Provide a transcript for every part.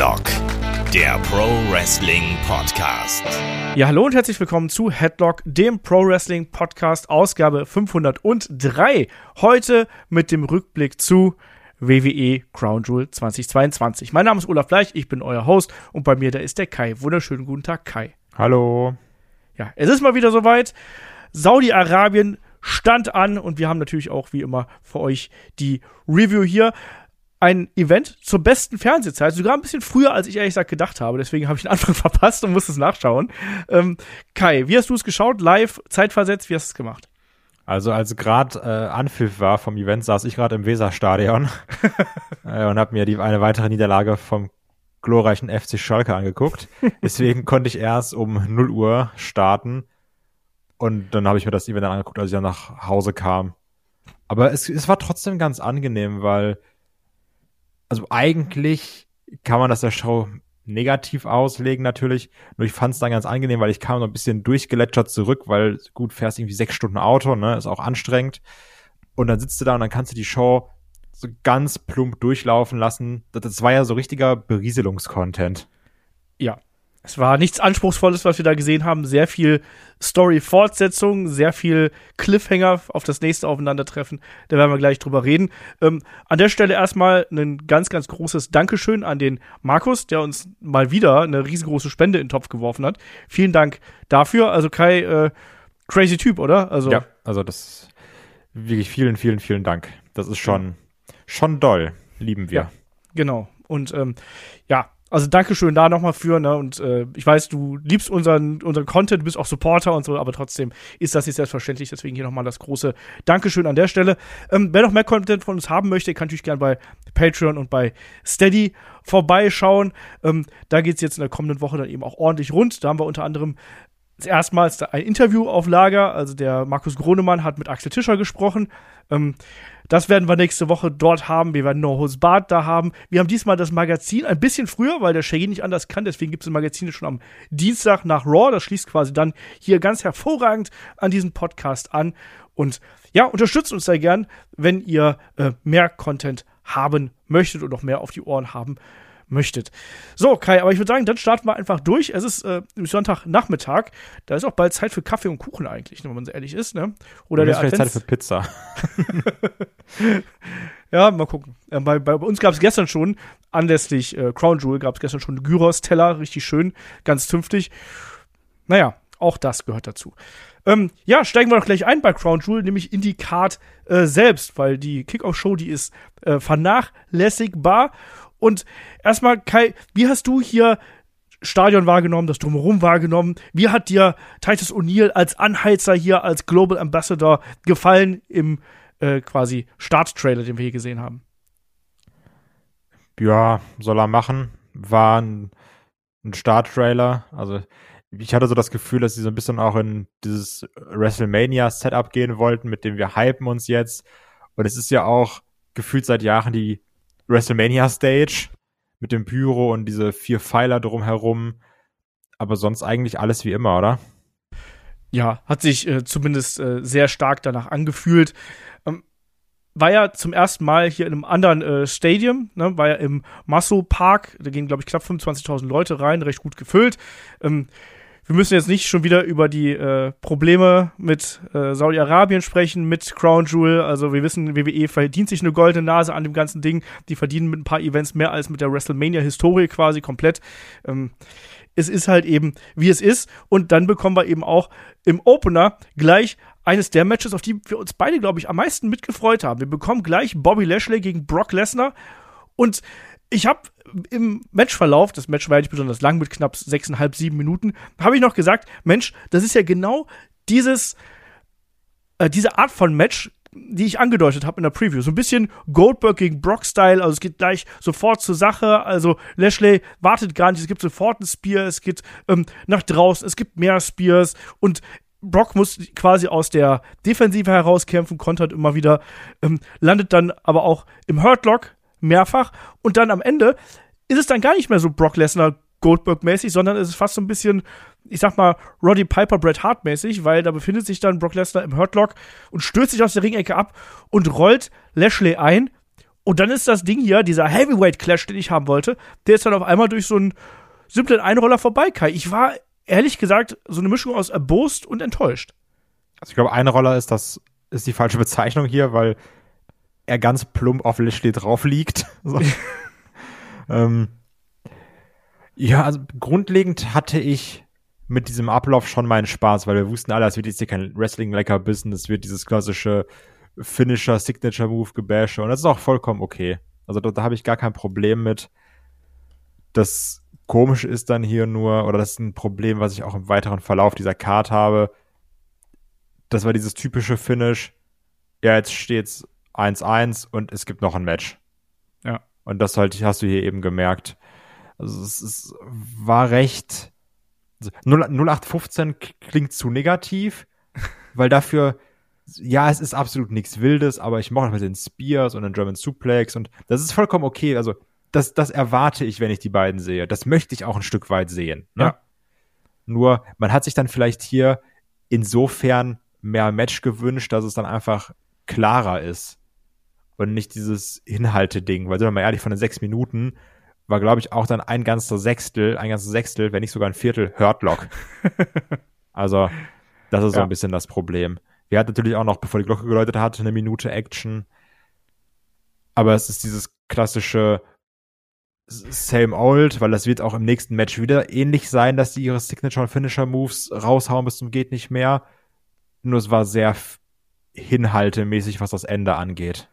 Headlock, der Pro Wrestling Podcast. Ja, hallo und herzlich willkommen zu Headlock, dem Pro Wrestling Podcast, Ausgabe 503. Heute mit dem Rückblick zu WWE Crown Jewel 2022. Mein Name ist Olaf Bleich, ich bin euer Host und bei mir da ist der Kai. Wunderschönen guten Tag, Kai. Hallo. Ja, es ist mal wieder soweit. Saudi-Arabien stand an und wir haben natürlich auch wie immer für euch die Review hier. Ein Event zur besten Fernsehzeit, sogar ein bisschen früher, als ich ehrlich gesagt gedacht habe. Deswegen habe ich den Anfang verpasst und muss es nachschauen. Ähm, Kai, wie hast du es geschaut? Live, zeitversetzt, wie hast du es gemacht? Also als gerade äh, Anpfiff war vom Event, saß ich gerade im Weserstadion äh, und habe mir die eine weitere Niederlage vom glorreichen FC Schalke angeguckt. Deswegen konnte ich erst um 0 Uhr starten und dann habe ich mir das Event dann angeguckt, als ich dann nach Hause kam. Aber es, es war trotzdem ganz angenehm, weil also eigentlich kann man das der Show negativ auslegen natürlich. Nur ich fand es dann ganz angenehm, weil ich kam noch ein bisschen durchgeletschert zurück, weil gut, fährst irgendwie sechs Stunden Auto, ne, ist auch anstrengend. Und dann sitzt du da und dann kannst du die Show so ganz plump durchlaufen lassen. Das, das war ja so richtiger Berieselungskontent. Ja, es war nichts Anspruchsvolles, was wir da gesehen haben. Sehr viel Story-Fortsetzung, sehr viel Cliffhanger auf das nächste Aufeinandertreffen. Da werden wir gleich drüber reden. Ähm, an der Stelle erstmal ein ganz, ganz großes Dankeschön an den Markus, der uns mal wieder eine riesengroße Spende in den Topf geworfen hat. Vielen Dank dafür. Also Kai, äh, crazy Typ, oder? Also ja, also das wirklich vielen, vielen, vielen Dank. Das ist schon, schon doll. Lieben wir. Ja, genau. Und ähm, ja, also Dankeschön da nochmal für, ne? Und äh, ich weiß, du liebst unseren, unseren Content, bist auch Supporter und so, aber trotzdem ist das nicht selbstverständlich. Deswegen hier nochmal das große Dankeschön an der Stelle. Ähm, wer noch mehr Content von uns haben möchte, kann natürlich gerne bei Patreon und bei Steady vorbeischauen. Ähm, da geht's jetzt in der kommenden Woche dann eben auch ordentlich rund. Da haben wir unter anderem erstmals ein Interview auf Lager. Also der Markus Gronemann hat mit Axel Tischer gesprochen. Ähm, das werden wir nächste Woche dort haben. Wir werden No Holds Bad da haben. Wir haben diesmal das Magazin ein bisschen früher, weil der Shaggy nicht anders kann. Deswegen gibt es das Magazin schon am Dienstag nach Raw. Das schließt quasi dann hier ganz hervorragend an diesen Podcast an. Und ja, unterstützt uns sehr gern, wenn ihr äh, mehr Content haben möchtet und noch mehr auf die Ohren haben möchtet. So, Kai, aber ich würde sagen, dann starten wir einfach durch. Es ist äh, Sonntagnachmittag. Da ist auch bald Zeit für Kaffee und Kuchen eigentlich, wenn man so ehrlich ist. Ne? Oder der Advents Zeit für Pizza. ja, mal gucken. Äh, bei, bei, uns gab es gestern schon, anlässlich äh, Crown Jewel, gab es gestern schon Gyros-Teller, richtig schön, ganz zünftig. Naja, auch das gehört dazu. Ähm, ja, steigen wir doch gleich ein bei Crown Jewel, nämlich in die Card äh, selbst, weil die Kickoff-Show, die ist äh, vernachlässigbar und erstmal, Kai, wie hast du hier Stadion wahrgenommen, das Drumherum wahrgenommen? Wie hat dir Titus O'Neill als Anheizer hier, als Global Ambassador gefallen im äh, quasi Starttrailer, den wir hier gesehen haben? Ja, soll er machen. War ein, ein Starttrailer. Also ich hatte so das Gefühl, dass sie so ein bisschen auch in dieses WrestleMania-Setup gehen wollten, mit dem wir hypen uns jetzt. Und es ist ja auch gefühlt seit Jahren die WrestleMania Stage mit dem Pyro und diese vier Pfeiler drumherum. Aber sonst eigentlich alles wie immer, oder? Ja, hat sich äh, zumindest äh, sehr stark danach angefühlt. Ähm, war ja zum ersten Mal hier in einem anderen äh, Stadium, ne? war ja im Masso Park. Da gehen, glaube ich, knapp 25.000 Leute rein, recht gut gefüllt. Ähm, wir müssen jetzt nicht schon wieder über die äh, Probleme mit äh, Saudi-Arabien sprechen, mit Crown Jewel. Also wir wissen, WWE verdient sich eine goldene Nase an dem ganzen Ding. Die verdienen mit ein paar Events mehr als mit der WrestleMania-Historie quasi komplett. Ähm, es ist halt eben, wie es ist. Und dann bekommen wir eben auch im Opener gleich eines der Matches, auf die wir uns beide, glaube ich, am meisten mitgefreut haben. Wir bekommen gleich Bobby Lashley gegen Brock Lesnar. Und ich habe im Matchverlauf, das Match war ja nicht besonders lang mit knapp sechseinhalb, sieben Minuten, habe ich noch gesagt, Mensch, das ist ja genau dieses, äh, diese Art von Match, die ich angedeutet habe in der Preview. So ein bisschen Goldberg gegen Brock-Style, also es geht gleich sofort zur Sache. Also Lashley wartet gar nicht, es gibt sofort ein Spear, es geht ähm, nach draußen, es gibt mehr Spears und Brock muss quasi aus der Defensive herauskämpfen, kontert immer wieder, ähm, landet dann aber auch im Hurtlock, mehrfach. Und dann am Ende ist es dann gar nicht mehr so Brock Lesnar Goldberg-mäßig, sondern es ist fast so ein bisschen, ich sag mal, Roddy Piper Bret Hart-mäßig, weil da befindet sich dann Brock Lesnar im Hurtlock und stürzt sich aus der Ringecke ab und rollt Lashley ein Und dann ist das Ding hier, dieser Heavyweight Clash, den ich haben wollte, der ist dann auf einmal durch so einen simplen Einroller vorbei, Kai. Ich war ehrlich gesagt so eine Mischung aus erbost und enttäuscht. Also ich glaube, Einroller ist das, ist die falsche Bezeichnung hier, weil er ganz plump auf Lashley drauf liegt. So. ähm, ja, also grundlegend hatte ich mit diesem Ablauf schon meinen Spaß, weil wir wussten alle, es wird jetzt hier kein Wrestling-Lecker-Business, es wird dieses klassische Finisher, Signature-Move gebashe und das ist auch vollkommen okay. Also da, da habe ich gar kein Problem mit. Das Komische ist dann hier nur, oder das ist ein Problem, was ich auch im weiteren Verlauf dieser Card habe. Das war dieses typische Finish. Ja, jetzt steht's 1-1 und es gibt noch ein Match. Ja. Und das halt, hast du hier eben gemerkt. Also es, es war recht 0815 klingt zu negativ, weil dafür, ja, es ist absolut nichts Wildes, aber ich mochte mit den Spears und den German Suplex und das ist vollkommen okay. Also, das, das erwarte ich, wenn ich die beiden sehe. Das möchte ich auch ein Stück weit sehen. Ne? Ja. Nur, man hat sich dann vielleicht hier insofern mehr Match gewünscht, dass es dann einfach klarer ist. Und nicht dieses Inhalte-Ding, weil sind wir mal ehrlich, von den sechs Minuten war, glaube ich, auch dann ein ganzer Sechstel, ein ganzes Sechstel, wenn nicht sogar ein Viertel Hurtlock. also, das ist ja. so ein bisschen das Problem. Wir hatten natürlich auch noch, bevor die Glocke geläutet hat, eine Minute Action. Aber es ist dieses klassische Same Old, weil das wird auch im nächsten Match wieder ähnlich sein, dass die ihre Signature Finisher Moves raushauen bis zum geht nicht mehr. Nur es war sehr hinhaltemäßig, was das Ende angeht.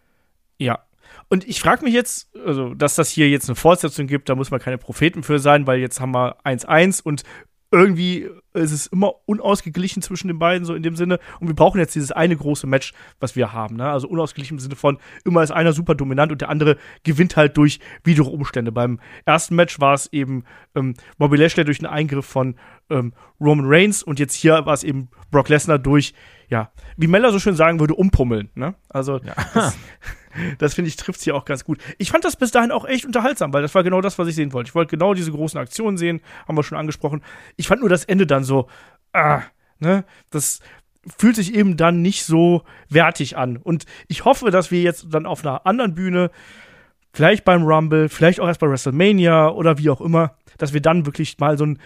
Ja, und ich frage mich jetzt, also, dass das hier jetzt eine Fortsetzung gibt, da muss man keine Propheten für sein, weil jetzt haben wir 1-1 und irgendwie ist es immer unausgeglichen zwischen den beiden, so in dem Sinne. Und wir brauchen jetzt dieses eine große Match, was wir haben. Ne? Also unausgeglichen im Sinne von, immer ist einer super dominant und der andere gewinnt halt durch widere Umstände. Beim ersten Match war es eben ähm, Bobby Lashley durch einen Eingriff von ähm, Roman Reigns und jetzt hier war es eben Brock Lesnar durch, ja, wie Meller so schön sagen würde, umpummeln. Ne? Also ja. das, finde ich, trifft hier auch ganz gut. Ich fand das bis dahin auch echt unterhaltsam, weil das war genau das, was ich sehen wollte. Ich wollte genau diese großen Aktionen sehen, haben wir schon angesprochen. Ich fand nur das Ende dann so, ah, ne, das fühlt sich eben dann nicht so wertig an. Und ich hoffe, dass wir jetzt dann auf einer anderen Bühne, vielleicht beim Rumble, vielleicht auch erst bei WrestleMania oder wie auch immer, dass wir dann wirklich mal so ein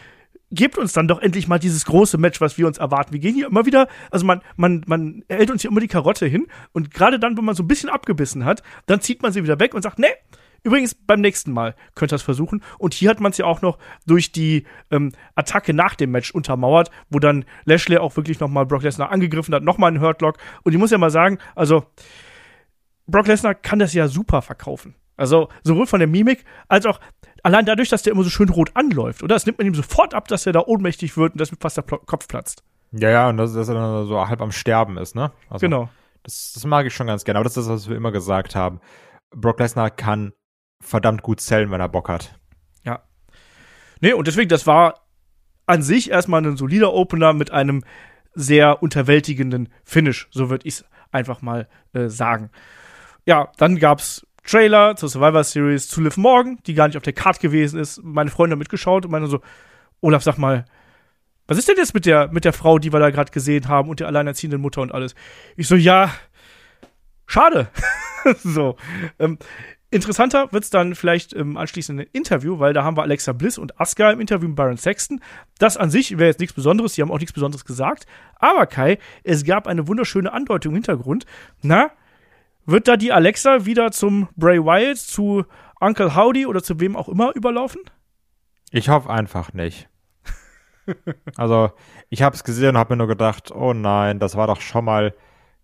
gebt uns dann doch endlich mal dieses große Match, was wir uns erwarten. Wir gehen hier immer wieder, also man, man, man hält uns hier immer die Karotte hin und gerade dann, wenn man so ein bisschen abgebissen hat, dann zieht man sie wieder weg und sagt, nee, Übrigens, beim nächsten Mal könnt ihr das versuchen. Und hier hat man es ja auch noch durch die ähm, Attacke nach dem Match untermauert, wo dann Lashley auch wirklich nochmal Brock Lesnar angegriffen hat, nochmal einen Hurtlock. Und ich muss ja mal sagen, also Brock Lesnar kann das ja super verkaufen. Also sowohl von der Mimik als auch allein dadurch, dass der immer so schön rot anläuft, oder? Das nimmt man ihm sofort ab, dass er da ohnmächtig wird und dass fast der Kopf platzt. Ja, ja, und dass, dass er dann so halb am Sterben ist, ne? Also, genau. Das, das mag ich schon ganz gerne, aber das ist das, was wir immer gesagt haben. Brock Lesnar kann verdammt gut zählen, wenn er Bock hat. Ja. Nee, und deswegen, das war an sich erstmal ein solider Opener mit einem sehr unterwältigenden Finish, so würde ich es einfach mal äh, sagen. Ja, dann gab's Trailer zur Survivor Series zu Liv Morgan, die gar nicht auf der Card gewesen ist. Meine Freunde haben mitgeschaut und meinen so, Olaf, sag mal, was ist denn jetzt mit der, mit der Frau, die wir da gerade gesehen haben und der alleinerziehenden Mutter und alles? Ich so, ja, schade. so. Ähm, interessanter wird's dann vielleicht im anschließenden Interview, weil da haben wir Alexa Bliss und Asuka im Interview mit Baron Sexton. Das an sich wäre jetzt nichts Besonderes, die haben auch nichts Besonderes gesagt. Aber Kai, es gab eine wunderschöne Andeutung im Hintergrund. Na, wird da die Alexa wieder zum Bray Wyatt, zu Uncle Howdy oder zu wem auch immer überlaufen? Ich hoffe einfach nicht. also, ich habe es gesehen und habe mir nur gedacht, oh nein, das war doch schon mal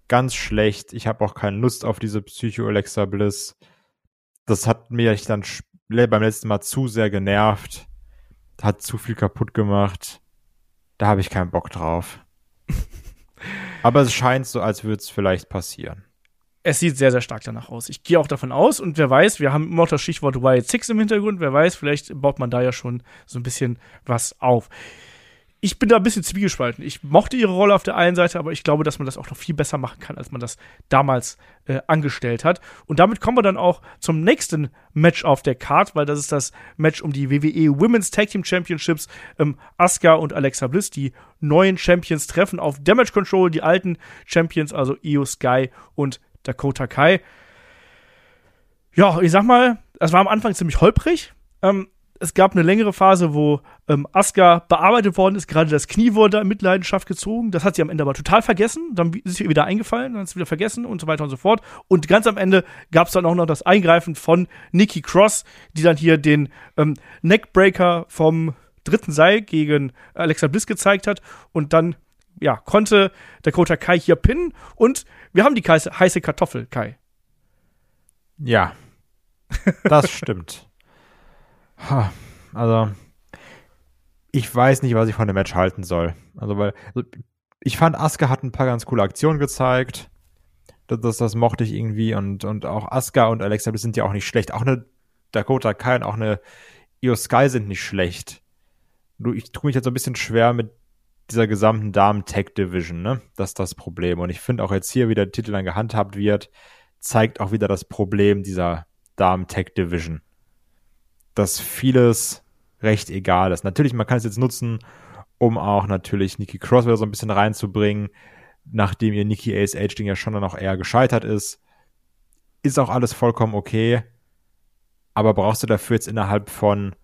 ganz schlecht. Ich habe auch keine Lust auf diese Psycho-Alexa Bliss. Das hat mich dann beim letzten Mal zu sehr genervt. Hat zu viel kaputt gemacht. Da habe ich keinen Bock drauf. Aber es scheint so, als würde es vielleicht passieren es sieht sehr, sehr stark danach aus. Ich gehe auch davon aus und wer weiß, wir haben immer noch das Stichwort Wild Six im Hintergrund, wer weiß, vielleicht baut man da ja schon so ein bisschen was auf. Ich bin da ein bisschen zwiegespalten. Ich mochte ihre Rolle auf der einen Seite, aber ich glaube, dass man das auch noch viel besser machen kann, als man das damals äh, angestellt hat. Und damit kommen wir dann auch zum nächsten Match auf der Card, weil das ist das Match um die WWE Women's Tag Team Championships. Ähm, Asuka und Alexa Bliss, die neuen Champions, treffen auf Damage Control, die alten Champions, also Io Sky und Dakota Kai. Ja, ich sag mal, es war am Anfang ziemlich holprig. Ähm, es gab eine längere Phase, wo ähm, Asuka bearbeitet worden ist. Gerade das Knie wurde in Mitleidenschaft gezogen. Das hat sie am Ende aber total vergessen. Dann ist sie wieder eingefallen, dann hat sie wieder vergessen und so weiter und so fort. Und ganz am Ende gab es dann auch noch das Eingreifen von Nikki Cross, die dann hier den ähm, Neckbreaker vom dritten Seil gegen Alexa Bliss gezeigt hat. Und dann, ja, konnte Dakota Kai hier pinnen. Und wir haben die heiße Kartoffel, Kai. Ja, das stimmt. Also, ich weiß nicht, was ich von dem Match halten soll. Also, weil also, ich fand, Asuka hat ein paar ganz coole Aktionen gezeigt. Das, das, das mochte ich irgendwie. Und, und auch Asuka und Alexa Bliss sind ja auch nicht schlecht. Auch eine Dakota Kai und auch eine Io Sky sind nicht schlecht. Du, ich tue mich jetzt so ein bisschen schwer mit dieser gesamten Damen-Tech-Division, ne? Das ist das Problem. Und ich finde auch jetzt hier, wie der Titel dann gehandhabt wird, zeigt auch wieder das Problem dieser Damen-Tech-Division. Dass vieles recht egal ist. Natürlich, man kann es jetzt nutzen, um auch natürlich Nikki Cross wieder so ein bisschen reinzubringen, nachdem ihr Nikki ASH-Ding ja schon dann auch eher gescheitert ist. Ist auch alles vollkommen okay. Aber brauchst du dafür jetzt innerhalb von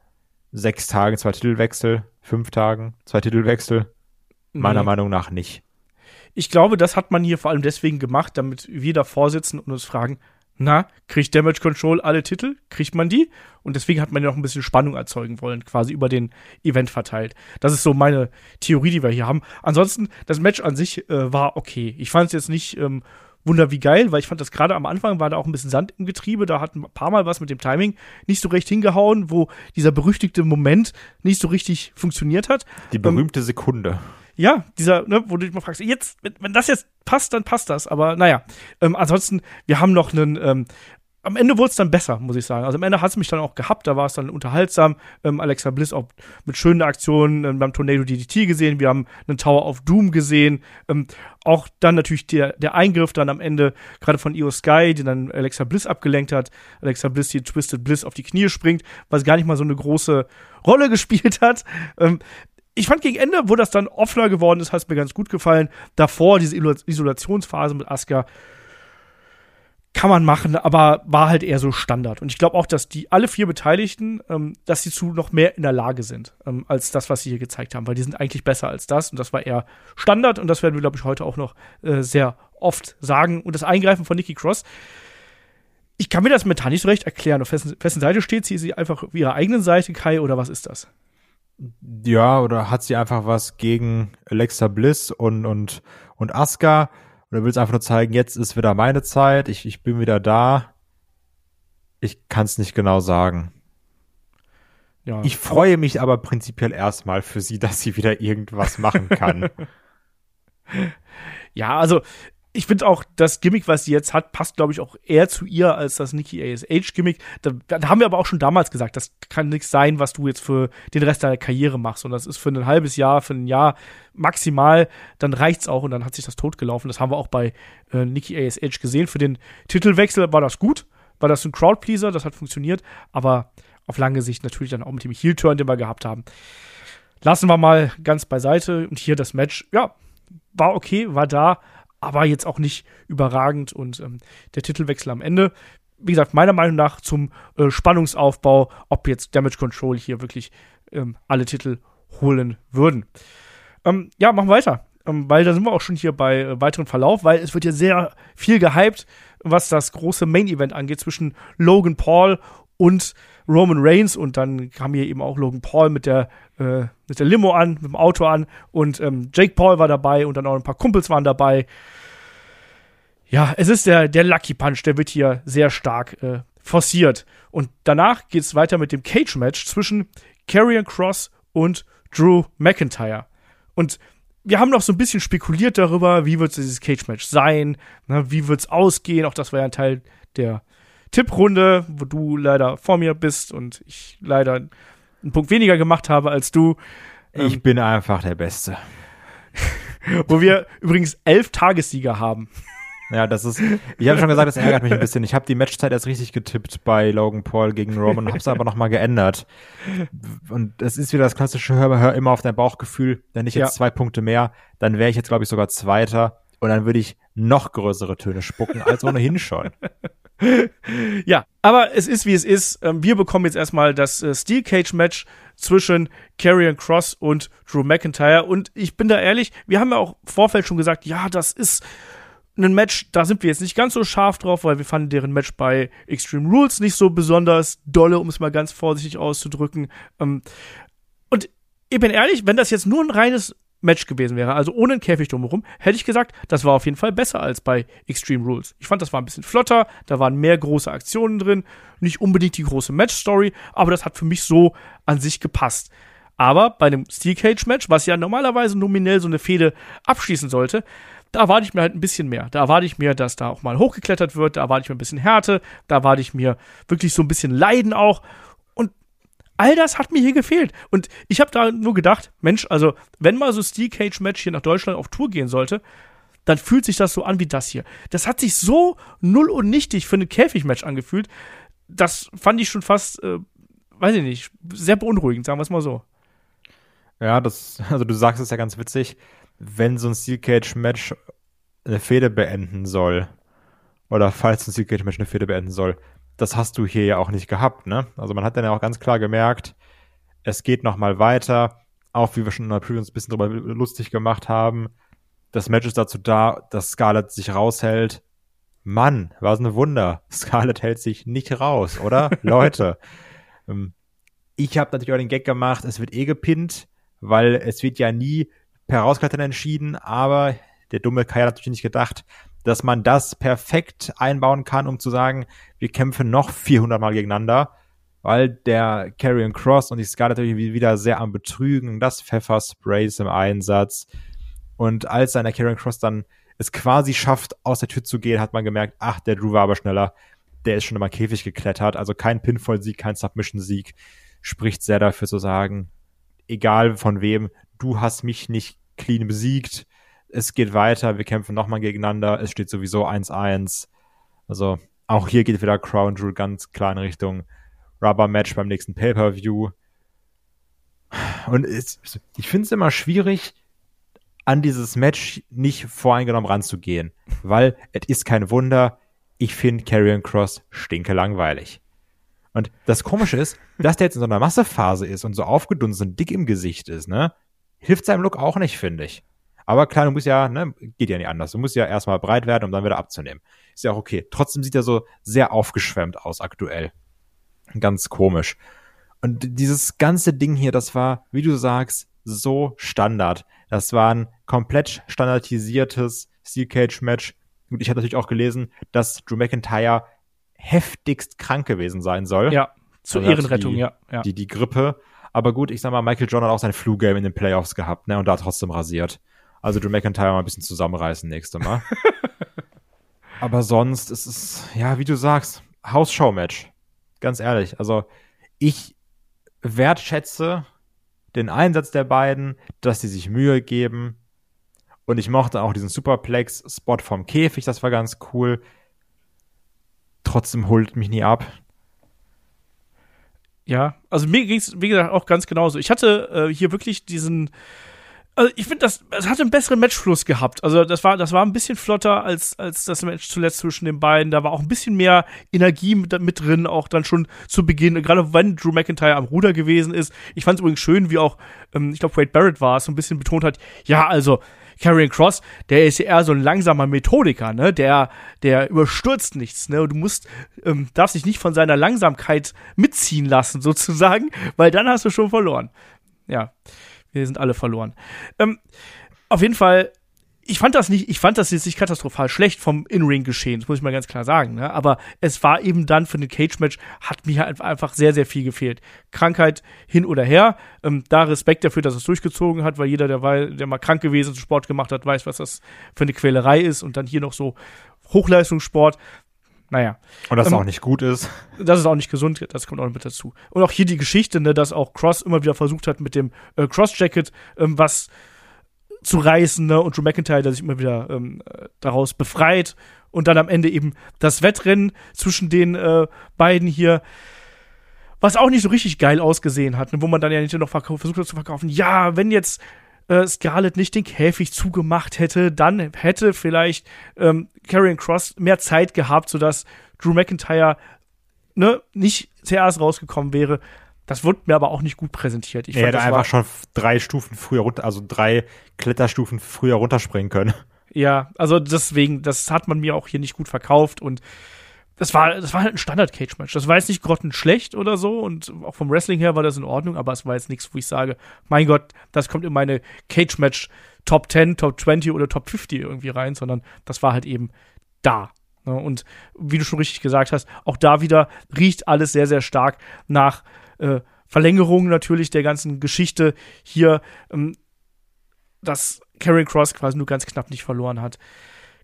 sechs Tagen zwei Titelwechsel, fünf Tagen zwei Titelwechsel? Meiner nee. Meinung nach nicht. Ich glaube, das hat man hier vor allem deswegen gemacht, damit wir davor sitzen und uns fragen, na, kriegt Damage Control alle Titel? Kriegt man die? Und deswegen hat man ja noch ein bisschen Spannung erzeugen wollen, quasi über den Event verteilt. Das ist so meine Theorie, die wir hier haben. Ansonsten, das Match an sich äh, war okay. Ich fand es jetzt nicht ähm, wunder wie geil, weil ich fand das gerade am Anfang war da auch ein bisschen Sand im Getriebe, da hat ein paar Mal was mit dem Timing nicht so recht hingehauen, wo dieser berüchtigte Moment nicht so richtig funktioniert hat. Die berühmte ähm, Sekunde. Ja, dieser, ne, wo du dich mal fragst, jetzt, wenn das jetzt passt, dann passt das. Aber naja, ähm, ansonsten, wir haben noch einen, ähm, am Ende wurde es dann besser, muss ich sagen. Also am Ende hat es mich dann auch gehabt, da war es dann unterhaltsam. Ähm, Alexa Bliss auch mit schönen Aktionen ähm, beim Tornado DDT gesehen, wir haben einen Tower of Doom gesehen. Ähm, auch dann natürlich der, der Eingriff dann am Ende, gerade von Io Sky, die dann Alexa Bliss abgelenkt hat. Alexa Bliss, die Twisted Bliss auf die Knie springt, was gar nicht mal so eine große Rolle gespielt hat. Ähm, ich fand gegen Ende, wo das dann offener geworden ist, hat es mir ganz gut gefallen. Davor, diese Isolationsphase mit Asuka, kann man machen, aber war halt eher so Standard. Und ich glaube auch, dass die alle vier Beteiligten, ähm, dass sie zu noch mehr in der Lage sind, ähm, als das, was sie hier gezeigt haben, weil die sind eigentlich besser als das. Und das war eher Standard und das werden wir, glaube ich, heute auch noch äh, sehr oft sagen. Und das Eingreifen von Nikki Cross, ich kann mir das mental nicht so recht erklären. Auf wessen, Seite steht sie? Ist sie einfach auf ihrer eigenen Seite, Kai, oder was ist das? Ja, oder hat sie einfach was gegen Alexa Bliss und, und, und Asuka? Oder willst einfach nur zeigen, jetzt ist wieder meine Zeit, ich, ich bin wieder da. Ich kann es nicht genau sagen. Ja, ich freue mich aber prinzipiell erstmal für sie, dass sie wieder irgendwas machen kann. ja, also ich finde auch, das Gimmick, was sie jetzt hat, passt, glaube ich, auch eher zu ihr als das Nikki ASH-Gimmick. Da, da, haben wir aber auch schon damals gesagt, das kann nichts sein, was du jetzt für den Rest deiner Karriere machst. Und das ist für ein halbes Jahr, für ein Jahr maximal, dann reicht's auch und dann hat sich das totgelaufen. Das haben wir auch bei äh, Nikki ASH gesehen. Für den Titelwechsel war das gut, war das ein Crowdpleaser, das hat funktioniert, aber auf lange Sicht natürlich dann auch mit dem Heel-Turn, den wir gehabt haben. Lassen wir mal ganz beiseite. Und hier das Match, ja, war okay, war da, aber jetzt auch nicht überragend. Und ähm, der Titelwechsel am Ende, wie gesagt, meiner Meinung nach zum äh, Spannungsaufbau, ob jetzt Damage Control hier wirklich ähm, alle Titel holen würden. Ähm, ja, machen wir weiter. Ähm, weil da sind wir auch schon hier bei äh, weiteren Verlauf, weil es wird ja sehr viel gehypt, was das große Main-Event angeht zwischen Logan Paul und Roman Reigns und dann kam hier eben auch Logan Paul mit der, äh, mit der Limo an, mit dem Auto an und ähm, Jake Paul war dabei und dann auch ein paar Kumpels waren dabei. Ja, es ist der, der Lucky Punch, der wird hier sehr stark äh, forciert. Und danach geht es weiter mit dem Cage-Match zwischen Karrion Cross und Drew McIntyre. Und wir haben noch so ein bisschen spekuliert darüber, wie wird dieses Cage-Match sein, ne, wie wird es ausgehen. Auch das war ja ein Teil der Tipprunde, wo du leider vor mir bist und ich leider einen Punkt weniger gemacht habe als du. Ich ähm, bin einfach der Beste. wo wir übrigens elf Tagessieger haben. Ja, das ist. Ich habe schon gesagt, das ärgert mich ein bisschen. Ich habe die Matchzeit erst richtig getippt bei Logan Paul gegen Roman, habe es aber noch mal geändert. Und es ist wieder das klassische Hör, hör immer auf dein Bauchgefühl. Wenn ich jetzt ja. zwei Punkte mehr, dann wäre ich jetzt glaube ich sogar Zweiter und dann würde ich noch größere Töne spucken als ohnehin schon. ja, aber es ist wie es ist. Ähm, wir bekommen jetzt erstmal das äh, Steel Cage Match zwischen Karrion Cross und Drew McIntyre. Und ich bin da ehrlich, wir haben ja auch im Vorfeld schon gesagt, ja, das ist ein Match, da sind wir jetzt nicht ganz so scharf drauf, weil wir fanden deren Match bei Extreme Rules nicht so besonders dolle, um es mal ganz vorsichtig auszudrücken. Ähm, und ich bin ehrlich, wenn das jetzt nur ein reines Match gewesen wäre, also ohne einen Käfig drumherum, hätte ich gesagt, das war auf jeden Fall besser als bei Extreme Rules. Ich fand, das war ein bisschen flotter, da waren mehr große Aktionen drin, nicht unbedingt die große Match-Story, aber das hat für mich so an sich gepasst. Aber bei einem Steel Cage Match, was ja normalerweise nominell so eine Fehde abschließen sollte, da erwarte ich mir halt ein bisschen mehr. Da erwarte ich mir, dass da auch mal hochgeklettert wird, da erwarte ich mir ein bisschen Härte, da erwarte ich mir wirklich so ein bisschen Leiden auch. All das hat mir hier gefehlt. Und ich habe da nur gedacht, Mensch, also wenn mal so Steel Cage Match hier nach Deutschland auf Tour gehen sollte, dann fühlt sich das so an wie das hier. Das hat sich so null und nichtig für ein Käfigmatch angefühlt. Das fand ich schon fast, äh, weiß ich nicht, sehr beunruhigend, sagen wir es mal so. Ja, das, also du sagst es ja ganz witzig wenn so ein Steel Cage Match eine Fehde beenden soll, oder falls ein Steel Cage Match eine Fehde beenden soll, das hast du hier ja auch nicht gehabt, ne? Also man hat dann ja auch ganz klar gemerkt, es geht noch mal weiter, auch wie wir schon in der Preview uns ein bisschen drüber lustig gemacht haben. Das Match ist dazu da, dass Scarlett sich raushält. Mann, war es ein Wunder. Scarlett hält sich nicht raus, oder? Leute. Ähm, ich habe natürlich auch den Gag gemacht, es wird eh gepinnt, weil es wird ja nie per Rausklettern entschieden, aber der dumme Kai hat natürlich nicht gedacht, dass man das perfekt einbauen kann, um zu sagen, wir kämpfen noch 400 Mal gegeneinander, weil der Carrion Cross und die Scarlett natürlich wieder sehr am Betrügen, das Pfefferspray ist im Einsatz. Und als dann der Carrion Cross dann es quasi schafft, aus der Tür zu gehen, hat man gemerkt, ach, der Drew war aber schneller. Der ist schon immer Käfig geklettert. Also kein Pinfall-Sieg, kein Submission-Sieg. Spricht sehr dafür zu sagen, egal von wem, du hast mich nicht clean besiegt. Es geht weiter, wir kämpfen nochmal gegeneinander. Es steht sowieso 1-1. Also auch hier geht wieder Crown Jewel ganz klar in Richtung Rubber Match beim nächsten Pay-Per-View. Und es, ich finde es immer schwierig, an dieses Match nicht voreingenommen ranzugehen, weil es ist kein Wunder. Ich finde Karrion Cross stinke langweilig. Und das Komische ist, dass der jetzt in so einer Massephase ist und so aufgedunsen und dick im Gesicht ist, ne? hilft seinem Look auch nicht, finde ich. Aber klar, du musst ja, ne, geht ja nicht anders. Du musst ja erstmal breit werden, um dann wieder abzunehmen. Ist ja auch okay. Trotzdem sieht er so sehr aufgeschwemmt aus aktuell. Ganz komisch. Und dieses ganze Ding hier, das war, wie du sagst, so Standard. Das war ein komplett standardisiertes Steel Cage Match. Und ich habe natürlich auch gelesen, dass Drew McIntyre heftigst krank gewesen sein soll. Ja, zur also Ehrenrettung, die, ja, ja. Die, die Grippe. Aber gut, ich sag mal, Michael John hat auch sein Flu-Game in den Playoffs gehabt, ne, und da trotzdem rasiert. Also Drew McIntyre mal ein bisschen zusammenreißen nächste Mal. Aber sonst ist es, ja, wie du sagst, House-Show-Match. Ganz ehrlich. Also, ich wertschätze den Einsatz der beiden, dass sie sich Mühe geben. Und ich mochte auch diesen Superplex-Spot vom Käfig, das war ganz cool. Trotzdem holt mich nie ab. Ja, also mir ging es, wie gesagt, auch ganz genauso. Ich hatte äh, hier wirklich diesen. Also ich finde, das, es hatte einen besseren Matchfluss gehabt. Also das war, das war ein bisschen flotter als, als das Match zuletzt zwischen den beiden. Da war auch ein bisschen mehr Energie mit, mit drin, auch dann schon zu Beginn. Gerade wenn Drew McIntyre am Ruder gewesen ist. Ich fand es übrigens schön, wie auch, ähm, ich glaube, Wade Barrett war es, so ein bisschen betont hat, ja, also Karrion Cross, der ist ja eher so ein langsamer Methodiker, ne? Der, der überstürzt nichts, ne? Und du musst, ähm, darfst dich nicht von seiner Langsamkeit mitziehen lassen, sozusagen, weil dann hast du schon verloren. Ja, wir sind alle verloren. Ähm, auf jeden Fall ich fand das nicht, ich fand das jetzt nicht katastrophal schlecht vom In-Ring-Geschehen, das muss ich mal ganz klar sagen, ne? Aber es war eben dann für den Cage-Match, hat mir halt einfach sehr, sehr viel gefehlt. Krankheit hin oder her. Ähm, da Respekt dafür, dass es durchgezogen hat, weil jeder, der, war, der mal krank gewesen ist, Sport gemacht hat, weiß, was das für eine Quälerei ist. Und dann hier noch so Hochleistungssport. Naja. Und dass ähm, es auch nicht gut ist. Das ist auch nicht gesund, das kommt auch mit dazu. Und auch hier die Geschichte, ne, dass auch Cross immer wieder versucht hat mit dem äh, Cross-Jacket, ähm, was zu reißen, ne? Und Drew McIntyre, der sich immer wieder ähm, daraus befreit. Und dann am Ende eben das Wettrennen zwischen den äh, beiden hier, was auch nicht so richtig geil ausgesehen hat, ne? wo man dann ja nicht noch versucht hat zu verkaufen. Ja, wenn jetzt äh, Scarlett nicht den Käfig zugemacht hätte, dann hätte vielleicht ähm, Karrion Cross mehr Zeit gehabt, sodass Drew McIntyre ne, nicht zuerst rausgekommen wäre. Das wird mir aber auch nicht gut präsentiert. Ich er hätte einfach schon drei Stufen früher runter, also drei Kletterstufen früher runterspringen können. Ja, also deswegen, das hat man mir auch hier nicht gut verkauft und das war, das war halt ein Standard-Cage-Match. Das war jetzt nicht grottenschlecht oder so und auch vom Wrestling her war das in Ordnung, aber es war jetzt nichts, wo ich sage, mein Gott, das kommt in meine Cage-Match Top 10, Top 20 oder Top 50 irgendwie rein, sondern das war halt eben da. Ne? Und wie du schon richtig gesagt hast, auch da wieder riecht alles sehr, sehr stark nach äh, Verlängerung natürlich der ganzen Geschichte hier, ähm, dass Karen Cross quasi nur ganz knapp nicht verloren hat.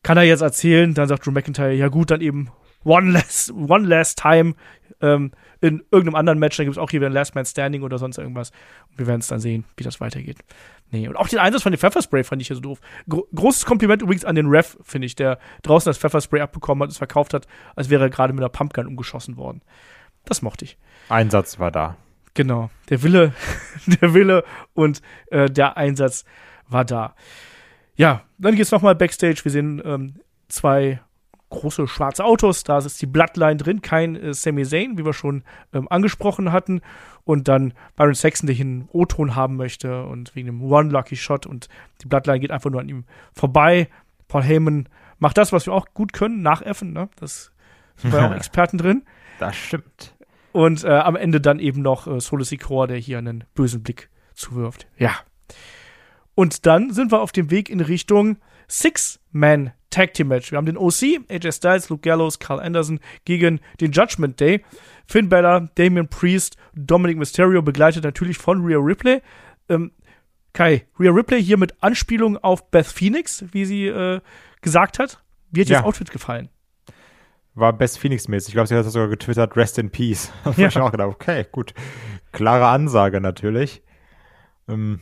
Kann er jetzt erzählen, dann sagt Drew McIntyre, ja gut, dann eben one last, one last time ähm, in irgendeinem anderen Match, dann gibt es auch hier wieder ein Last Man Standing oder sonst irgendwas. Und wir werden es dann sehen, wie das weitergeht. Nee, und auch den Einsatz von dem Pfefferspray fand ich hier so doof. Gro großes Kompliment übrigens an den Ref, finde ich, der draußen das Pfefferspray abbekommen hat und es verkauft hat, als wäre er gerade mit einer Pumpgun umgeschossen worden. Das mochte ich. Einsatz war da. Genau. Der Wille, der Wille und äh, der Einsatz war da. Ja, dann geht's nochmal Backstage. Wir sehen ähm, zwei große schwarze Autos. Da ist die Bloodline drin, kein äh, Sami Zayn, wie wir schon ähm, angesprochen hatten. Und dann Byron Saxon, der hier einen O-Ton haben möchte und wegen dem One Lucky Shot. Und die Bloodline geht einfach nur an ihm vorbei. Paul Heyman macht das, was wir auch gut können, nachäffen. Ne? Das sind wir auch Experten drin. Das stimmt. Und äh, am Ende dann eben noch äh, Solo Sikoa, der hier einen bösen Blick zuwirft. Ja. Und dann sind wir auf dem Weg in Richtung Six-Man Tag Team Match. Wir haben den OC, AJ Styles, Luke Gallows, Carl Anderson gegen den Judgment Day. Finn Bella, Damian Priest, Dominic Mysterio, begleitet natürlich von Rhea Ripley. Ähm, Kai, Rhea Ripley hier mit Anspielung auf Beth Phoenix, wie sie äh, gesagt hat. Wie hat ja. das Outfit gefallen? War Beth Phoenix-mäßig. Ich glaube, sie hat sogar getwittert, Rest in Peace. Da ja. ich auch gedacht, okay, gut. Klare Ansage natürlich. Ähm,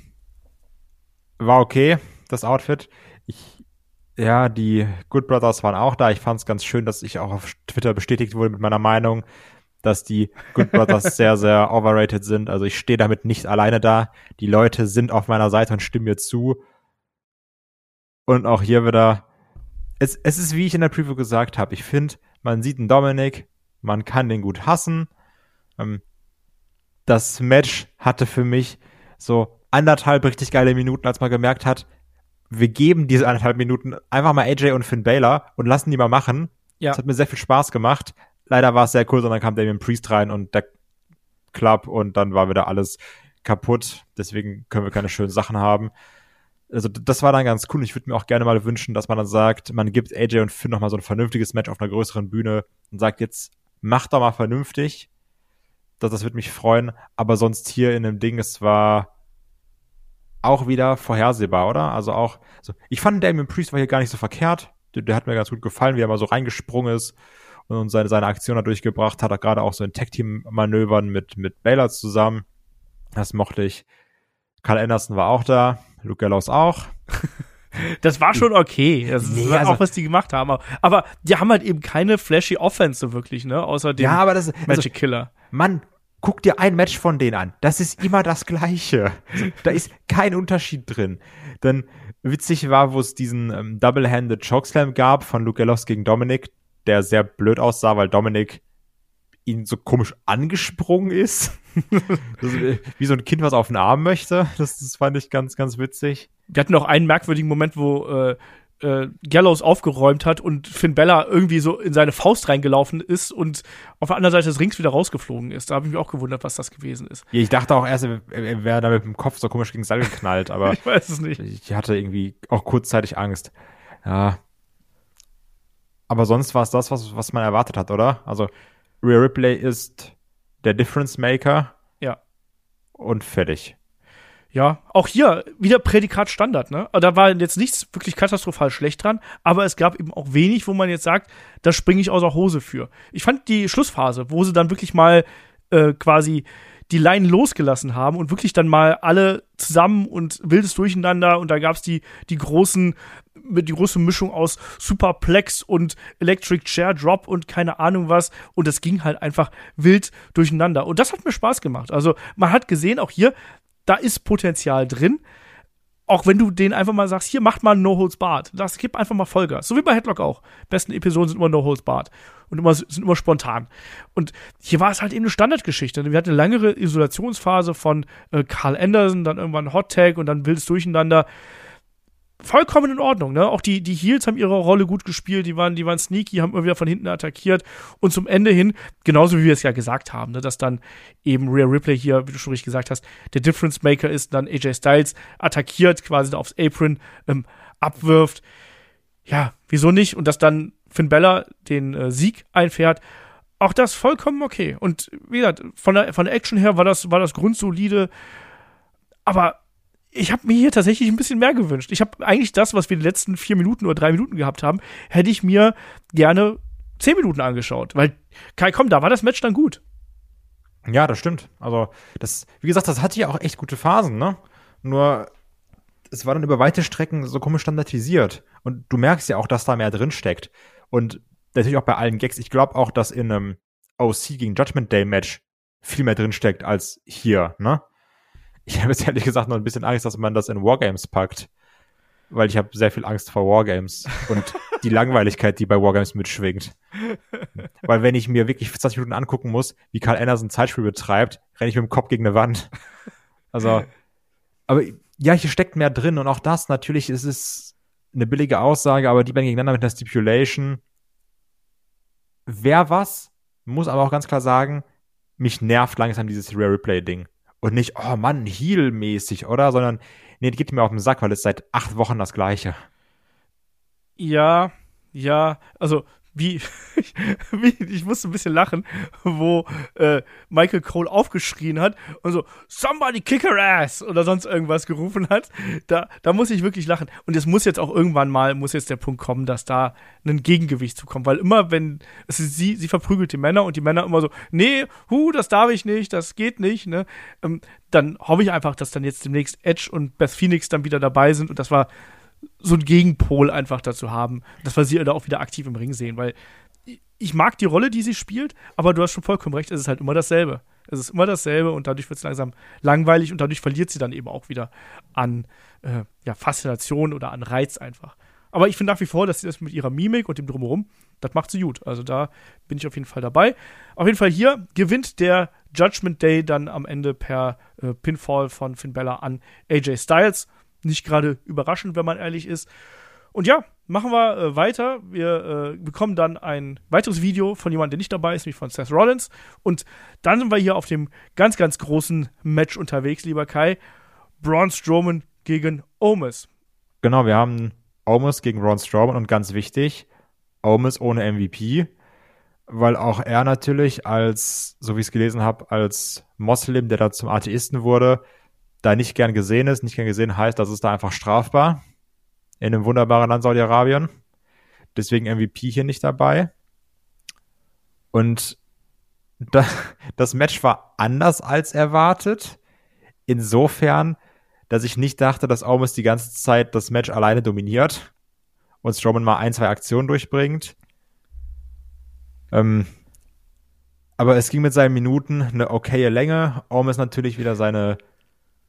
war okay, das Outfit. Ich ja, die Good Brothers waren auch da. Ich fand es ganz schön, dass ich auch auf Twitter bestätigt wurde mit meiner Meinung, dass die Good Brothers sehr, sehr overrated sind. Also ich stehe damit nicht alleine da. Die Leute sind auf meiner Seite und stimmen mir zu. Und auch hier wieder, es, es ist, wie ich in der Preview gesagt habe, ich finde, man sieht einen Dominik, man kann den gut hassen. Ähm, das Match hatte für mich so anderthalb richtig geile Minuten, als man gemerkt hat, wir geben diese anderthalb Minuten einfach mal AJ und Finn Baylor und lassen die mal machen. Ja. Das hat mir sehr viel Spaß gemacht. Leider war es sehr kurz und dann kam Damien Priest rein und der Club und dann war wieder alles kaputt. Deswegen können wir keine schönen Sachen haben. Also das war dann ganz cool. Ich würde mir auch gerne mal wünschen, dass man dann sagt, man gibt AJ und Finn noch mal so ein vernünftiges Match auf einer größeren Bühne und sagt jetzt, macht doch mal vernünftig. Das, das würde mich freuen. Aber sonst hier in dem Ding, es war auch wieder vorhersehbar, oder? Also auch, also ich fand Damien Priest war hier gar nicht so verkehrt. Der, der, hat mir ganz gut gefallen, wie er mal so reingesprungen ist und seine, seine Aktion da durchgebracht hat. Er gerade auch so in Tag-Team-Manövern mit, mit Baylor zusammen. Das mochte ich. Carl Anderson war auch da. Luke Gallows auch. Das war schon okay. Das nee, war also, auch, was die gemacht haben. Aber die haben halt eben keine flashy Offense so wirklich, ne? Außer dem ja, aber das, Magic also, Killer. Mann, guck dir ein Match von denen an. Das ist immer das Gleiche. Da ist kein Unterschied drin. Dann witzig war, wo es diesen ähm, Double-Handed Chokeslam gab von Luke Gallows gegen Dominic, der sehr blöd aussah, weil Dominic ihn so komisch angesprungen ist. äh, wie so ein Kind, was auf den Arm möchte. Das, das fand ich ganz, ganz witzig. Wir hatten noch einen merkwürdigen Moment, wo äh, äh, Gallows aufgeräumt hat und Finn Bella irgendwie so in seine Faust reingelaufen ist und auf der anderen Seite des Rings wieder rausgeflogen ist. Da habe ich mich auch gewundert, was das gewesen ist. Ja, ich dachte auch erst, er wäre da mit dem Kopf so komisch gegen Seil geknallt, aber ich weiß es nicht. Ich hatte irgendwie auch kurzzeitig Angst. Ja. Aber sonst war es das, was, was man erwartet hat, oder? Also, Rhea Ripley ist der Difference Maker. Ja. Und fertig. Ja, auch hier wieder Prädikat Standard, ne? Da war jetzt nichts wirklich katastrophal schlecht dran, aber es gab eben auch wenig, wo man jetzt sagt, da springe ich außer Hose für. Ich fand die Schlussphase, wo sie dann wirklich mal äh, quasi die Line losgelassen haben und wirklich dann mal alle zusammen und wildes Durcheinander und da gab's die, die großen, die große Mischung aus Superplex und Electric Chair Drop und keine Ahnung was und das ging halt einfach wild durcheinander und das hat mir Spaß gemacht. Also man hat gesehen, auch hier, da ist Potenzial drin. auch wenn du denen einfach mal sagst, hier macht mal No Holds Barred. Das gibt einfach mal Vollgas. So wie bei Headlock auch. Besten Episoden sind immer No Holds Barred. Und immer, sind immer spontan. Und hier war es halt eben eine Standardgeschichte. Wir hatten eine langere Isolationsphase von äh, Carl Anderson, dann irgendwann Hot Tag und dann wildes Durcheinander vollkommen in Ordnung, ne? Auch die, die Heels haben ihre Rolle gut gespielt, die waren, die waren sneaky, haben immer wieder von hinten attackiert und zum Ende hin, genauso wie wir es ja gesagt haben, ne, dass dann eben Rhea Ripley hier, wie du schon richtig gesagt hast, der Difference Maker ist, dann AJ Styles attackiert, quasi aufs Apron, ähm, abwirft. Ja, wieso nicht? Und dass dann Finn Bella den äh, Sieg einfährt. Auch das vollkommen okay. Und wie gesagt, von der, von der Action her war das, war das grundsolide. Aber ich habe mir hier tatsächlich ein bisschen mehr gewünscht. Ich habe eigentlich das, was wir die letzten vier Minuten oder drei Minuten gehabt haben, hätte ich mir gerne zehn Minuten angeschaut. Weil, Kai, komm, da war das Match dann gut. Ja, das stimmt. Also, das, wie gesagt, das hatte ja auch echt gute Phasen, ne? Nur, es war dann über weite Strecken so komisch standardisiert. Und du merkst ja auch, dass da mehr drin steckt. Und natürlich auch bei allen Gags. Ich glaube auch, dass in einem OC gegen Judgment Day Match viel mehr drin steckt als hier, ne? Ich habe jetzt ehrlich gesagt noch ein bisschen Angst, dass man das in Wargames packt. Weil ich habe sehr viel Angst vor Wargames und die Langweiligkeit, die bei Wargames mitschwingt. Weil wenn ich mir wirklich 20 Minuten angucken muss, wie Karl Anderson Zeitspiel betreibt, renne ich mit dem Kopf gegen eine Wand. Also, aber ja, hier steckt mehr drin und auch das, natürlich ist es eine billige Aussage, aber die beiden gegeneinander mit einer Stipulation. Wer was, muss aber auch ganz klar sagen, mich nervt langsam dieses Rare Replay-Ding und nicht, oh Mann, Heal-mäßig, oder? Sondern, nee, die geht mir auf den Sack, weil es seit acht Wochen das Gleiche. Ja, ja, also wie, wie, ich musste ein bisschen lachen, wo äh, Michael Cole aufgeschrien hat und so, somebody kick her ass oder sonst irgendwas gerufen hat. Da, da muss ich wirklich lachen. Und es muss jetzt auch irgendwann mal, muss jetzt der Punkt kommen, dass da ein Gegengewicht zukommt. Weil immer, wenn, es ist sie, sie verprügelt die Männer und die Männer immer so, nee, hu, das darf ich nicht, das geht nicht, ne? Ähm, dann hoffe ich einfach, dass dann jetzt demnächst Edge und Beth Phoenix dann wieder dabei sind und das war so ein Gegenpol einfach dazu haben, dass wir sie da auch wieder aktiv im Ring sehen, weil ich mag die Rolle, die sie spielt, aber du hast schon vollkommen recht, es ist halt immer dasselbe. Es ist immer dasselbe und dadurch wird es langsam langweilig und dadurch verliert sie dann eben auch wieder an äh, ja, Faszination oder an Reiz einfach. Aber ich finde nach wie vor, dass sie das mit ihrer Mimik und dem Drumherum, das macht sie gut. Also da bin ich auf jeden Fall dabei. Auf jeden Fall hier gewinnt der Judgment Day dann am Ende per äh, Pinfall von Finn Bella an AJ Styles nicht gerade überraschend, wenn man ehrlich ist. Und ja, machen wir äh, weiter. Wir äh, bekommen dann ein weiteres Video von jemandem, der nicht dabei ist, nämlich von Seth Rollins. Und dann sind wir hier auf dem ganz, ganz großen Match unterwegs, lieber Kai. Braun Strowman gegen Omis. Genau, wir haben Omis gegen Braun Strowman und ganz wichtig, Omis ohne MVP, weil auch er natürlich als, so wie ich es gelesen habe, als Moslem, der da zum Atheisten wurde, da nicht gern gesehen ist. Nicht gern gesehen heißt, das ist da einfach strafbar. In einem wunderbaren Land Saudi-Arabien. Deswegen MVP hier nicht dabei. Und da, das Match war anders als erwartet. Insofern, dass ich nicht dachte, dass Owens die ganze Zeit das Match alleine dominiert und Strowman mal ein, zwei Aktionen durchbringt. Ähm, aber es ging mit seinen Minuten eine okaye Länge. Owens natürlich wieder seine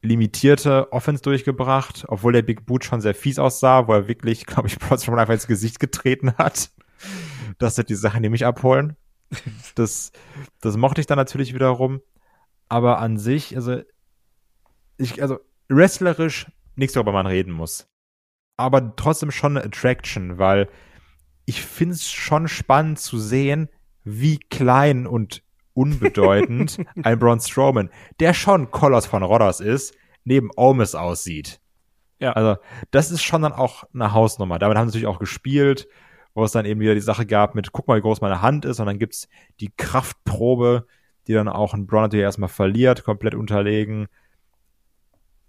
limitierte Offense durchgebracht, obwohl der Big Boot schon sehr fies aussah, wo er wirklich, glaube ich, Strowman einfach ins Gesicht getreten hat. Das sind die Sachen, mich abholen. Das, das mochte ich dann natürlich wiederum. Aber an sich, also, ich, also, wrestlerisch nichts, worüber man reden muss. Aber trotzdem schon eine Attraction, weil ich finde es schon spannend zu sehen, wie klein und unbedeutend ein Braun Strowman, der schon Koloss von Rodders ist, neben Omis aussieht. Ja. Also, das ist schon dann auch eine Hausnummer. Damit haben sie natürlich auch gespielt, wo es dann eben wieder die Sache gab mit, guck mal, wie groß meine Hand ist, und dann gibt's die Kraftprobe, die dann auch ein Braun natürlich erstmal verliert, komplett unterlegen.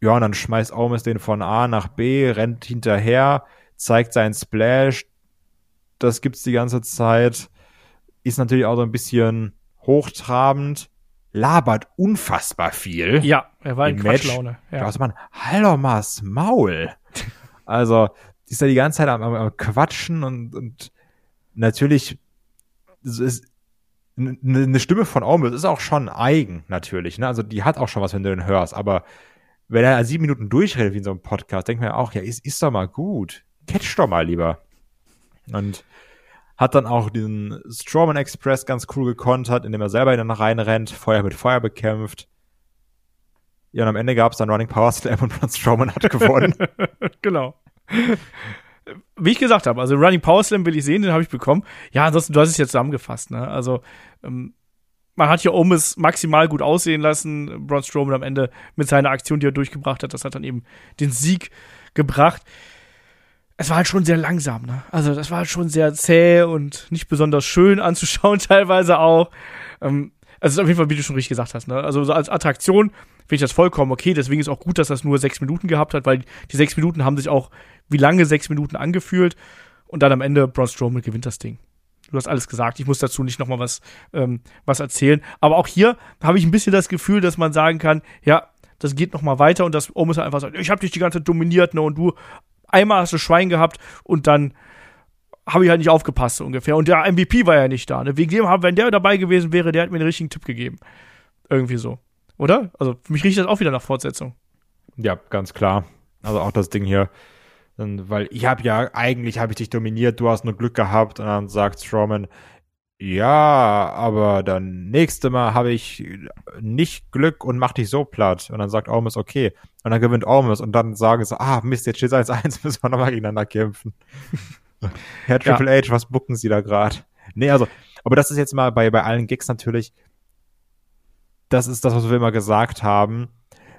Ja, und dann schmeißt Omis den von A nach B, rennt hinterher, zeigt seinen Splash. Das gibt's die ganze Zeit. Ist natürlich auch so ein bisschen hochtrabend, labert unfassbar viel. Ja, er war in Quatschlaune. Ja. Also man, halt doch mal das Maul. also, ist er die ganze Zeit am, am Quatschen und, und natürlich ist eine Stimme von Aumbus ist auch schon eigen, natürlich. Ne? Also die hat auch schon was, wenn du den hörst, aber wenn er sieben Minuten durchredet wie in so einem Podcast, denkt man ja auch, ja, ist, ist doch mal gut. Catch doch mal lieber. Und hat dann auch diesen Strawman Express ganz cool gekontert, indem er selber in den reinrennt, Feuer mit Feuer bekämpft. Ja, und am Ende gab es dann Running Power Slam und Braun Strowman hat gewonnen. genau. Wie ich gesagt habe, also Running Power Slam will ich sehen, den habe ich bekommen. Ja, ansonsten, du hast es jetzt zusammengefasst, ne? Also, ähm, man hat hier Omis maximal gut aussehen lassen. Braun Strowman am Ende mit seiner Aktion, die er durchgebracht hat, das hat dann eben den Sieg gebracht. Es war halt schon sehr langsam, ne? Also, das war halt schon sehr zäh und nicht besonders schön anzuschauen, teilweise auch. Ähm, also, auf jeden Fall, wie du schon richtig gesagt hast, ne? Also, so als Attraktion finde ich das vollkommen okay. Deswegen ist auch gut, dass das nur sechs Minuten gehabt hat, weil die sechs Minuten haben sich auch wie lange sechs Minuten angefühlt. Und dann am Ende Braun Strowman gewinnt das Ding. Du hast alles gesagt. Ich muss dazu nicht nochmal was, ähm, was erzählen. Aber auch hier habe ich ein bisschen das Gefühl, dass man sagen kann, ja, das geht nochmal weiter und dass Omus einfach sagt, ich habe dich die ganze Zeit dominiert, ne, und du einmal hast du Schwein gehabt und dann habe ich halt nicht aufgepasst so ungefähr. Und der MVP war ja nicht da. Ne? Wegen dem, wenn der dabei gewesen wäre, der hat mir den richtigen Tipp gegeben. Irgendwie so. Oder? Also für mich riecht das auch wieder nach Fortsetzung. Ja, ganz klar. Also auch das Ding hier. Weil ich habe ja, eigentlich habe ich dich dominiert, du hast nur Glück gehabt. Und dann sagt Strowman, ja, aber dann nächste Mal habe ich nicht Glück und mach dich so platt. Und dann sagt Ormus, okay. Und dann gewinnt Ormus und dann sagen sie, ah, Mist, jetzt steht 1-1, müssen wir nochmal gegeneinander kämpfen. Herr Triple ja. H, was bucken Sie da gerade? Nee, also, aber das ist jetzt mal bei, bei allen Gigs natürlich, das ist das, was wir immer gesagt haben,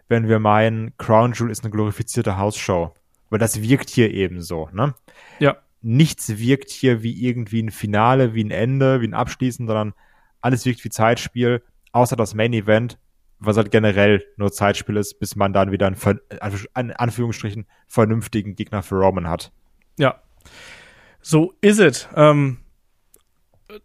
wenn wir meinen, Crown Jewel ist eine glorifizierte Hausshow. Weil das wirkt hier eben so, ne? Ja. Nichts wirkt hier wie irgendwie ein Finale, wie ein Ende, wie ein Abschließen, sondern alles wirkt wie Zeitspiel, außer das Main Event, was halt generell nur Zeitspiel ist, bis man dann wieder einen, in Anführungsstrichen, vernünftigen Gegner für Roman hat. Ja. So ist es. Ähm,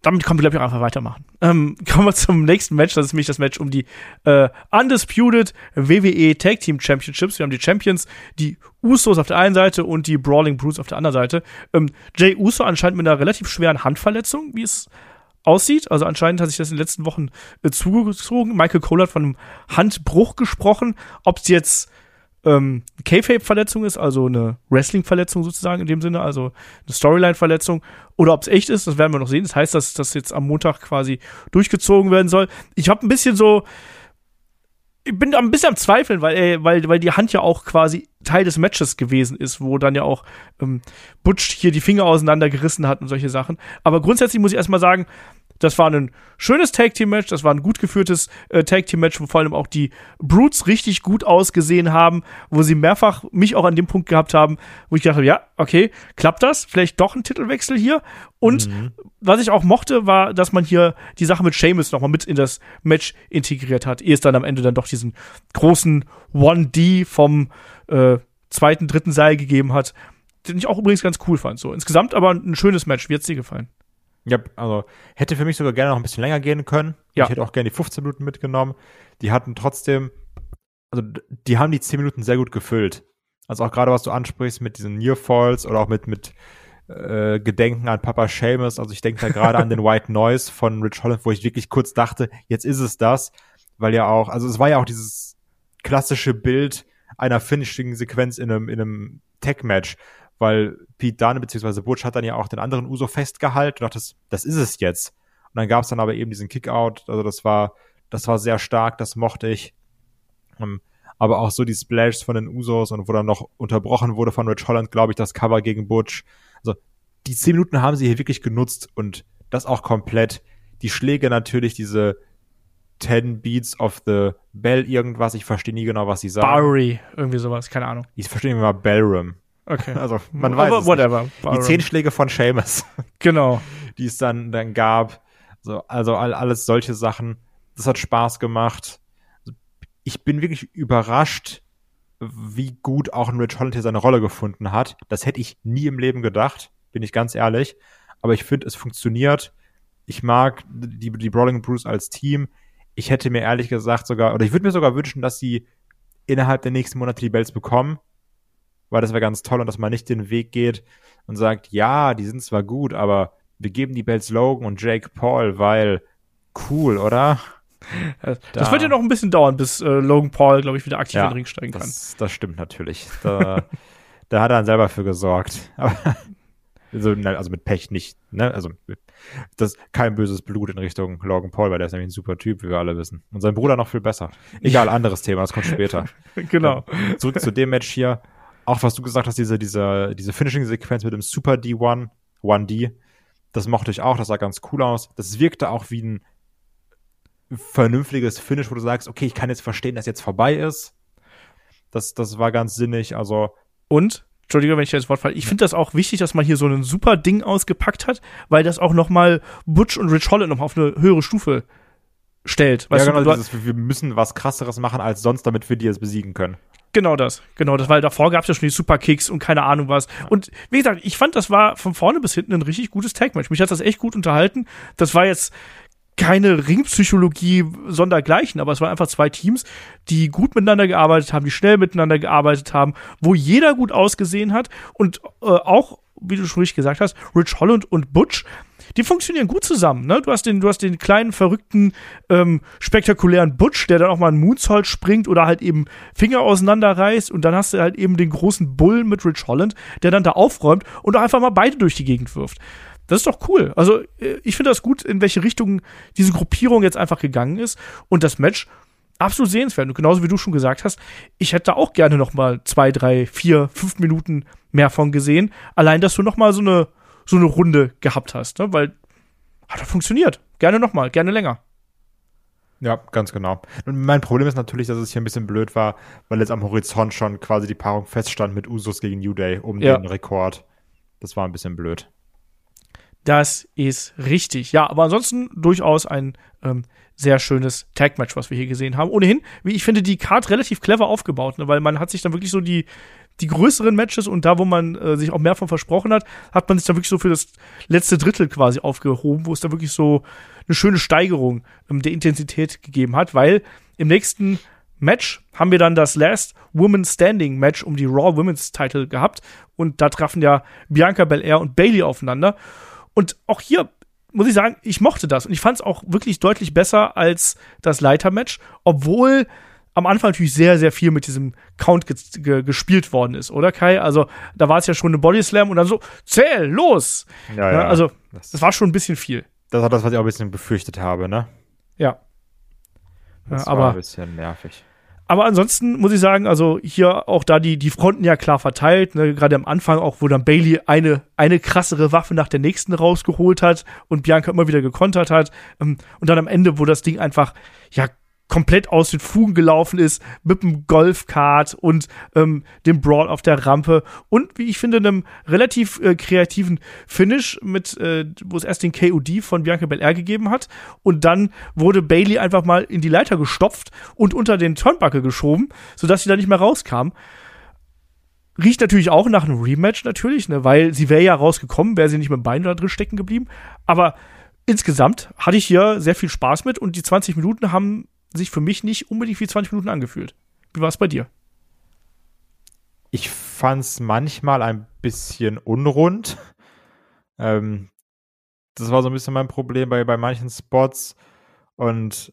damit können wir, glaube ich, auch einfach weitermachen. Ähm, kommen wir zum nächsten Match. Das ist nämlich das Match um die äh, Undisputed WWE Tag Team Championships. Wir haben die Champions, die Usos auf der einen Seite und die Brawling Brutes auf der anderen Seite. Ähm, Jay Uso anscheinend mit einer relativ schweren Handverletzung, wie es aussieht. Also anscheinend hat sich das in den letzten Wochen äh, zugezogen. Michael Cole hat von einem Handbruch gesprochen. Ob es jetzt ähm, K-Fape-Verletzung ist, also eine Wrestling-Verletzung sozusagen in dem Sinne, also eine Storyline-Verletzung, oder ob es echt ist, das werden wir noch sehen. Das heißt, dass das jetzt am Montag quasi durchgezogen werden soll. Ich habe ein bisschen so, ich bin ein bisschen am Zweifeln, weil, äh, weil, weil die Hand ja auch quasi Teil des Matches gewesen ist, wo dann ja auch ähm, Butch hier die Finger auseinandergerissen hat und solche Sachen. Aber grundsätzlich muss ich erstmal sagen, das war ein schönes Tag Team Match, das war ein gut geführtes äh, Tag Team Match, wo vor allem auch die Brutes richtig gut ausgesehen haben, wo sie mehrfach mich auch an dem Punkt gehabt haben, wo ich dachte, ja, okay, klappt das? Vielleicht doch ein Titelwechsel hier. Und mhm. was ich auch mochte, war, dass man hier die Sache mit Seamus nochmal mit in das Match integriert hat, ehe es dann am Ende dann doch diesen großen 1D vom äh, zweiten, dritten Seil gegeben hat, den ich auch übrigens ganz cool fand. So insgesamt aber ein schönes Match. Wie hat's dir gefallen? Ja, also hätte für mich sogar gerne noch ein bisschen länger gehen können. Ja. Ich hätte auch gerne die 15 Minuten mitgenommen. Die hatten trotzdem, also die haben die 10 Minuten sehr gut gefüllt. Also auch gerade was du ansprichst mit diesen Near Falls oder auch mit, mit äh, Gedenken an Papa Seamus. Also ich denke da gerade an den White Noise von Rich Holland, wo ich wirklich kurz dachte, jetzt ist es das, weil ja auch, also es war ja auch dieses klassische Bild einer Finishing-Sequenz in einem, in einem Tech-Match, weil Pete Dunne bzw. Butch hat dann ja auch den anderen Uso festgehalten und dachte, das, das ist es jetzt. Und dann gab es dann aber eben diesen Kickout, also das war, das war sehr stark, das mochte ich. Ähm, aber auch so die Splashs von den Usos und wo dann noch unterbrochen wurde von Rich Holland, glaube ich, das Cover gegen Butch. Also die zehn Minuten haben sie hier wirklich genutzt und das auch komplett. Die Schläge natürlich, diese 10 Beats of the Bell irgendwas, ich verstehe nie genau, was sie sagen. Bowery, irgendwie sowas, keine Ahnung. Ich verstehe immer Bellrum. Okay. Also man weiß es whatever. Die zehn Schläge von Seamus. Genau. Die es dann, dann gab. So, also all, alles solche Sachen. Das hat Spaß gemacht. Ich bin wirklich überrascht, wie gut auch ein Rich Holland hier seine Rolle gefunden hat. Das hätte ich nie im Leben gedacht, bin ich ganz ehrlich. Aber ich finde, es funktioniert. Ich mag die, die Brawling Bruce als Team. Ich hätte mir ehrlich gesagt sogar, oder ich würde mir sogar wünschen, dass sie innerhalb der nächsten Monate die Bells bekommen weil das wäre ganz toll und dass man nicht den Weg geht und sagt, ja, die sind zwar gut, aber wir geben die Bells Logan und Jake Paul, weil cool, oder? das da, wird ja noch ein bisschen dauern, bis äh, Logan Paul, glaube ich, wieder aktiv ja, in den Ring steigen kann. Das, das stimmt natürlich. Da, da hat er dann selber für gesorgt. also, also mit Pech nicht, ne? Also das kein böses Blut in Richtung Logan Paul, weil der ist nämlich ein super Typ, wie wir alle wissen. Und sein Bruder noch viel besser. Egal, anderes Thema, das kommt später. genau. Ähm, zurück zu dem Match hier. Auch was du gesagt hast, diese, diese, diese Finishing-Sequenz mit dem Super D1, 1D, das mochte ich auch, das sah ganz cool aus. Das wirkte auch wie ein vernünftiges Finish, wo du sagst, okay, ich kann jetzt verstehen, dass jetzt vorbei ist. Das, das war ganz sinnig, also. Und, Entschuldige, wenn ich das Wort falle, ich finde das auch wichtig, dass man hier so ein super Ding ausgepackt hat, weil das auch noch mal Butch und Rich Holland noch auf eine höhere Stufe stellt. Weißt ja, genau, du, dieses, wir müssen was krasseres machen als sonst, damit wir die jetzt besiegen können. Genau das, genau das, weil davor gab es ja schon die Superkicks und keine Ahnung was. Und wie gesagt, ich fand, das war von vorne bis hinten ein richtig gutes Tag-Match. Mich hat das echt gut unterhalten. Das war jetzt keine Ringpsychologie sondergleichen, aber es waren einfach zwei Teams, die gut miteinander gearbeitet haben, die schnell miteinander gearbeitet haben, wo jeder gut ausgesehen hat und äh, auch, wie du schon richtig gesagt hast, Rich Holland und Butch die funktionieren gut zusammen. Ne? Du, hast den, du hast den kleinen, verrückten, ähm, spektakulären Butch, der dann auch mal einen Moonsault springt oder halt eben Finger auseinanderreißt. Und dann hast du halt eben den großen Bull mit Rich Holland, der dann da aufräumt und auch einfach mal beide durch die Gegend wirft. Das ist doch cool. Also, äh, ich finde das gut, in welche Richtung diese Gruppierung jetzt einfach gegangen ist. Und das Match absolut sehenswert. Und genauso wie du schon gesagt hast, ich hätte auch gerne noch mal zwei, drei, vier, fünf Minuten mehr von gesehen. Allein, dass du noch mal so eine so eine Runde gehabt hast, ne? weil hat er funktioniert. Gerne nochmal, gerne länger. Ja, ganz genau. Und mein Problem ist natürlich, dass es hier ein bisschen blöd war, weil jetzt am Horizont schon quasi die Paarung feststand mit Usos gegen New Day um ja. den Rekord. Das war ein bisschen blöd. Das ist richtig. Ja, aber ansonsten durchaus ein ähm, sehr schönes Tag-Match, was wir hier gesehen haben. Ohnehin, wie ich finde, die Card relativ clever aufgebaut, ne? weil man hat sich dann wirklich so die, die größeren Matches und da, wo man äh, sich auch mehr von versprochen hat, hat man sich dann wirklich so für das letzte Drittel quasi aufgehoben, wo es da wirklich so eine schöne Steigerung ähm, der Intensität gegeben hat, weil im nächsten Match haben wir dann das Last Woman Standing Match um die Raw Women's Title gehabt und da trafen ja Bianca Belair und Bailey aufeinander und auch hier muss ich sagen, ich mochte das und ich fand es auch wirklich deutlich besser als das Leiter-Match, obwohl am Anfang natürlich sehr, sehr viel mit diesem Count ge ge gespielt worden ist, oder Kai? Also da war es ja schon eine Bodyslam und dann so, zähl, los! Ja, ja. Also das, das, war schon ein bisschen viel. Das war das, was ich auch ein bisschen befürchtet habe, ne? Ja. Das ja, aber, war ein bisschen nervig. Aber ansonsten muss ich sagen, also hier auch da die, die Fronten ja klar verteilt, ne? gerade am Anfang auch, wo dann Bailey eine, eine krassere Waffe nach der nächsten rausgeholt hat und Bianca immer wieder gekontert hat. Ähm, und dann am Ende, wo das Ding einfach, ja, komplett aus den Fugen gelaufen ist mit dem Golfkart und ähm, dem Brawl auf der Rampe und wie ich finde einem relativ äh, kreativen Finish mit äh, wo es erst den KOD von Bianca Belair gegeben hat und dann wurde Bailey einfach mal in die Leiter gestopft und unter den Turnbuckle geschoben, sodass sie da nicht mehr rauskam. Riecht natürlich auch nach einem Rematch natürlich, ne, weil sie wäre ja rausgekommen, wäre sie nicht mit dem Bein da drin stecken geblieben, aber insgesamt hatte ich hier sehr viel Spaß mit und die 20 Minuten haben sich für mich nicht unbedingt wie 20 Minuten angefühlt. Wie war es bei dir? Ich fand es manchmal ein bisschen unrund. Ähm, das war so ein bisschen mein Problem bei, bei manchen Spots. Und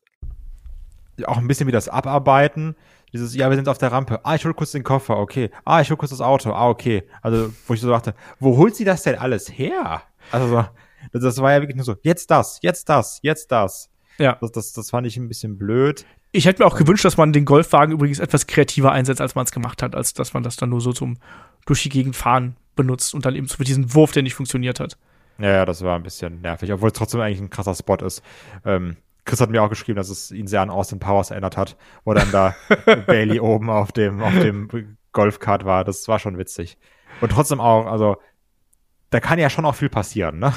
auch ein bisschen wie das Abarbeiten. Dieses, ja, wir sind auf der Rampe. Ah, ich hol kurz den Koffer, okay. Ah, ich hol kurz das Auto. Ah, okay. Also, wo ich so dachte, wo holt sie das denn alles her? Also, so, das, das war ja wirklich nur so, jetzt das, jetzt das, jetzt das. Ja. Das, das, das fand ich ein bisschen blöd. Ich hätte mir auch gewünscht, dass man den Golfwagen übrigens etwas kreativer einsetzt, als man es gemacht hat, als dass man das dann nur so zum durch die Gegend fahren benutzt und dann eben für diesen Wurf, der nicht funktioniert hat. Ja, ja, das war ein bisschen nervig, obwohl es trotzdem eigentlich ein krasser Spot ist. Ähm, Chris hat mir auch geschrieben, dass es ihn sehr an Austin Powers erinnert hat, wo dann da Bailey oben auf dem, auf dem Golfkart war. Das war schon witzig. Und trotzdem auch, also, da kann ja schon auch viel passieren, ne?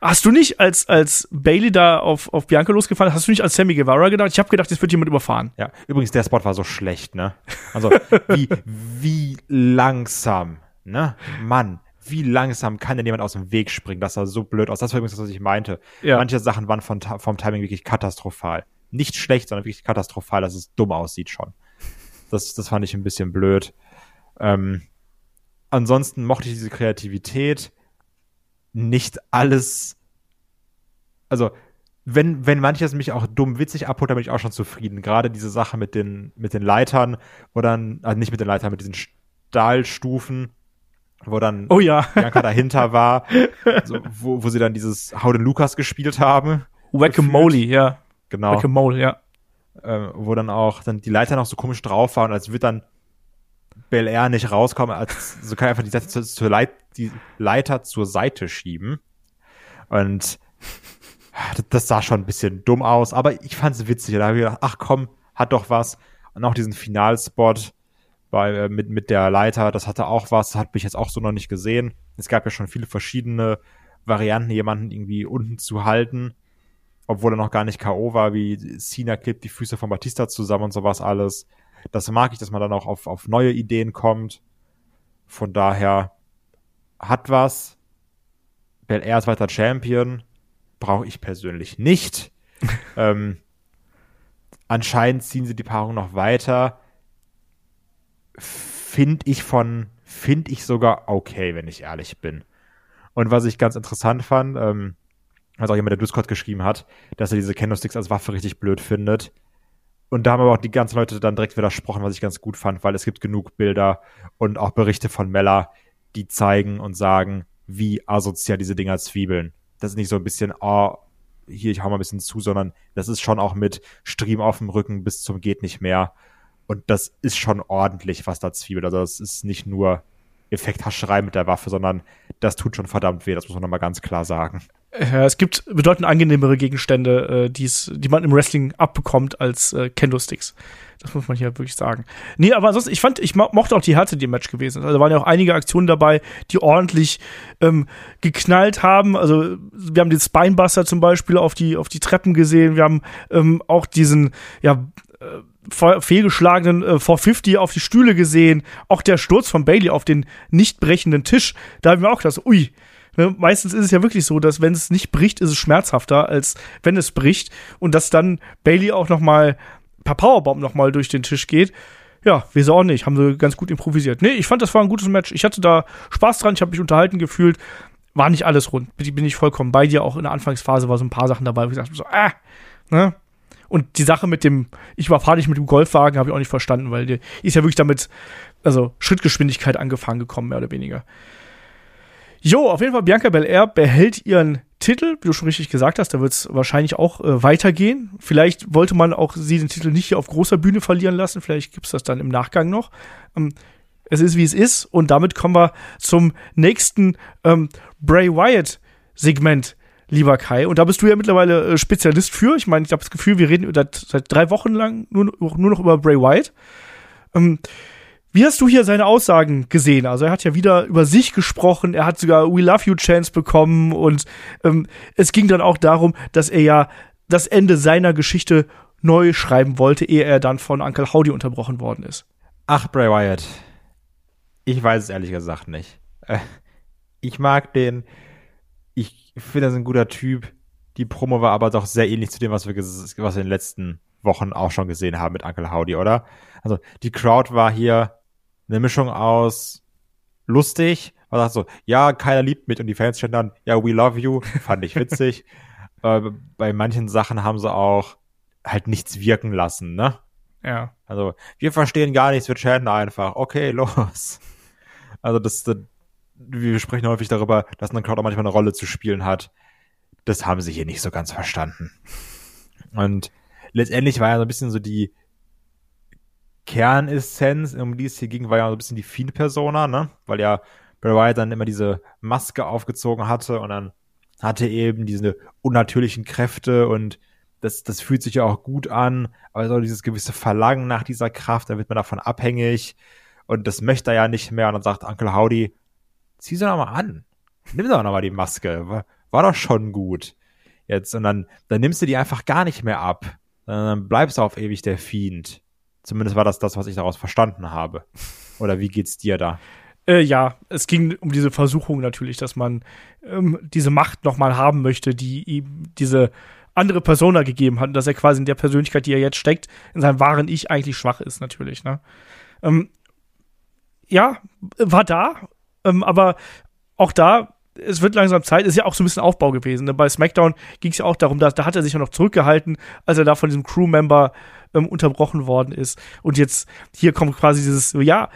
Hast du nicht, als, als Bailey da auf, auf Bianca losgefahren hast du nicht als Sammy Guevara gedacht? Ich habe gedacht, jetzt wird jemand überfahren. Ja, übrigens, der Spot war so schlecht, ne? Also, wie, wie langsam, ne? Mann, wie langsam kann denn jemand aus dem Weg springen? Das sah so blöd aus. Das war übrigens das, was ich meinte. Ja. Manche Sachen waren von, vom Timing wirklich katastrophal. Nicht schlecht, sondern wirklich katastrophal, dass es dumm aussieht schon. Das, das fand ich ein bisschen blöd. Ähm, ansonsten mochte ich diese Kreativität nicht alles, also wenn, wenn manches mich auch dumm witzig abholt, dann bin ich auch schon zufrieden. Gerade diese Sache mit den, mit den Leitern, wo dann, also nicht mit den Leitern, mit diesen Stahlstufen, wo dann oh ja. Bianca dahinter war, so, wo, wo sie dann dieses Howden Lucas gespielt haben. Whack-a-Mole, ja. Genau. Whack-a-Mole, ja. Äh, wo dann auch dann die Leiter noch so komisch drauf waren, als würde dann Bel Air nicht rauskommen, als so kann einfach die, Seite zur, Leit, die Leiter zur Seite schieben. Und das sah schon ein bisschen dumm aus, aber ich fand es witzig. Da habe ich gedacht, ach komm, hat doch was. Und auch diesen Finalspot bei, äh, mit, mit der Leiter, das hatte auch was, hat mich jetzt auch so noch nicht gesehen. Es gab ja schon viele verschiedene Varianten, jemanden irgendwie unten zu halten, obwohl er noch gar nicht K.O. war, wie Cena klebt die Füße von Batista zusammen und sowas alles. Das mag ich, dass man dann auch auf, auf neue Ideen kommt. Von daher hat was. Bel Air ist weiter Champion. Brauche ich persönlich nicht. ähm, anscheinend ziehen sie die Paarung noch weiter finde ich von, finde ich sogar okay, wenn ich ehrlich bin. Und was ich ganz interessant fand, ähm, was auch jemand der Discord geschrieben hat, dass er diese Candlesticks als Waffe richtig blöd findet. Und da haben aber auch die ganzen Leute dann direkt widersprochen, was ich ganz gut fand, weil es gibt genug Bilder und auch Berichte von Mella, die zeigen und sagen, wie asozial diese Dinger zwiebeln. Das ist nicht so ein bisschen, oh, hier, ich hau mal ein bisschen zu, sondern das ist schon auch mit Stream auf dem Rücken bis zum geht nicht mehr. Und das ist schon ordentlich, was da zwiebelt. Also das ist nicht nur Effekthascherei mit der Waffe, sondern das tut schon verdammt weh, das muss man nochmal ganz klar sagen. Ja, es gibt bedeutend angenehmere Gegenstände, äh, die's, die man im Wrestling abbekommt als äh, Kendo-Sticks. Das muss man hier wirklich sagen. Nee, aber ansonsten, ich fand, ich mo mochte auch die Härte, die im Match gewesen ist. Also da waren ja auch einige Aktionen dabei, die ordentlich ähm, geknallt haben. Also wir haben den Spinebuster zum Beispiel auf die, auf die Treppen gesehen. Wir haben ähm, auch diesen, ja, äh, fehlgeschlagenen äh, 450 auf die Stühle gesehen. Auch der Sturz von Bailey auf den nicht brechenden Tisch. Da haben wir auch gedacht, ui. Ne? Meistens ist es ja wirklich so, dass wenn es nicht bricht, ist es schmerzhafter, als wenn es bricht. Und dass dann Bailey auch noch mal per Powerbomb noch mal durch den Tisch geht. Ja, wieso auch nicht. Haben sie ganz gut improvisiert. Nee, ich fand, das war ein gutes Match. Ich hatte da Spaß dran. Ich habe mich unterhalten gefühlt. War nicht alles rund. Bin ich vollkommen bei dir. Auch in der Anfangsphase war so ein paar Sachen dabei, wo ich gesagt so, ah, ne? Und die Sache mit dem, ich überfahre dich mit dem Golfwagen, habe ich auch nicht verstanden, weil die ist ja wirklich damit, also Schrittgeschwindigkeit angefangen gekommen, mehr oder weniger. Jo, auf jeden Fall, Bianca Belair behält ihren Titel, wie du schon richtig gesagt hast, da wird es wahrscheinlich auch äh, weitergehen. Vielleicht wollte man auch sie den Titel nicht hier auf großer Bühne verlieren lassen, vielleicht gibt's das dann im Nachgang noch. Ähm, es ist, wie es ist, und damit kommen wir zum nächsten ähm, Bray Wyatt-Segment lieber Kai. Und da bist du ja mittlerweile äh, Spezialist für. Ich meine, ich habe das Gefühl, wir reden seit, drei Wochen lang nur, nur noch über Bray Wyatt. Ähm, wie hast du hier seine Aussagen gesehen? Also er hat ja wieder über sich gesprochen, er hat sogar We Love You Chance bekommen und ähm, es ging dann auch darum, dass er ja das Ende seiner Geschichte neu schreiben wollte, ehe er dann von Uncle Howdy unterbrochen worden ist. Ach, Bray Wyatt. Ich weiß es ehrlich gesagt nicht. Äh, ich mag den, ich finde, er ist ein guter Typ. Die Promo war aber doch sehr ähnlich zu dem, was wir, was wir in den letzten Wochen auch schon gesehen haben mit Uncle Howdy, oder? Also die Crowd war hier eine Mischung aus lustig, man sagt so, ja, keiner liebt mich und die Fans stehen dann, ja, we love you, fand ich witzig. äh, bei manchen Sachen haben sie auch halt nichts wirken lassen, ne? Ja. Also, wir verstehen gar nichts, wir chatten einfach. Okay, los. Also, das, das wir sprechen häufig darüber, dass ein Crowd auch manchmal eine Rolle zu spielen hat. Das haben sie hier nicht so ganz verstanden. Und letztendlich war ja so ein bisschen so die Kernessenz, um die es hier ging, war ja so ein bisschen die Fiend-Persona, ne? Weil ja Bray Wyatt dann immer diese Maske aufgezogen hatte und dann hatte eben diese unnatürlichen Kräfte und das, das fühlt sich ja auch gut an, aber so dieses gewisse Verlangen nach dieser Kraft, da wird man davon abhängig und das möchte er ja nicht mehr und dann sagt Uncle Howdy, zieh sie doch mal an. Nimm doch noch mal die Maske. War, doch schon gut. Jetzt, und dann, dann nimmst du die einfach gar nicht mehr ab. Dann bleibst du auf ewig der Fiend. Zumindest war das das, was ich daraus verstanden habe. Oder wie geht's dir da? Äh, ja, es ging um diese Versuchung natürlich, dass man ähm, diese Macht nochmal haben möchte, die ihm diese andere Persona gegeben hat, und dass er quasi in der Persönlichkeit, die er jetzt steckt, in seinem wahren Ich eigentlich schwach ist, natürlich. Ne? Ähm, ja, war da, ähm, aber auch da es wird langsam Zeit, ist ja auch so ein bisschen Aufbau gewesen. Ne? Bei SmackDown ging es ja auch darum, dass, da hat er sich ja noch zurückgehalten, als er da von diesem Crewmember ähm, unterbrochen worden ist. Und jetzt hier kommt quasi dieses, ja,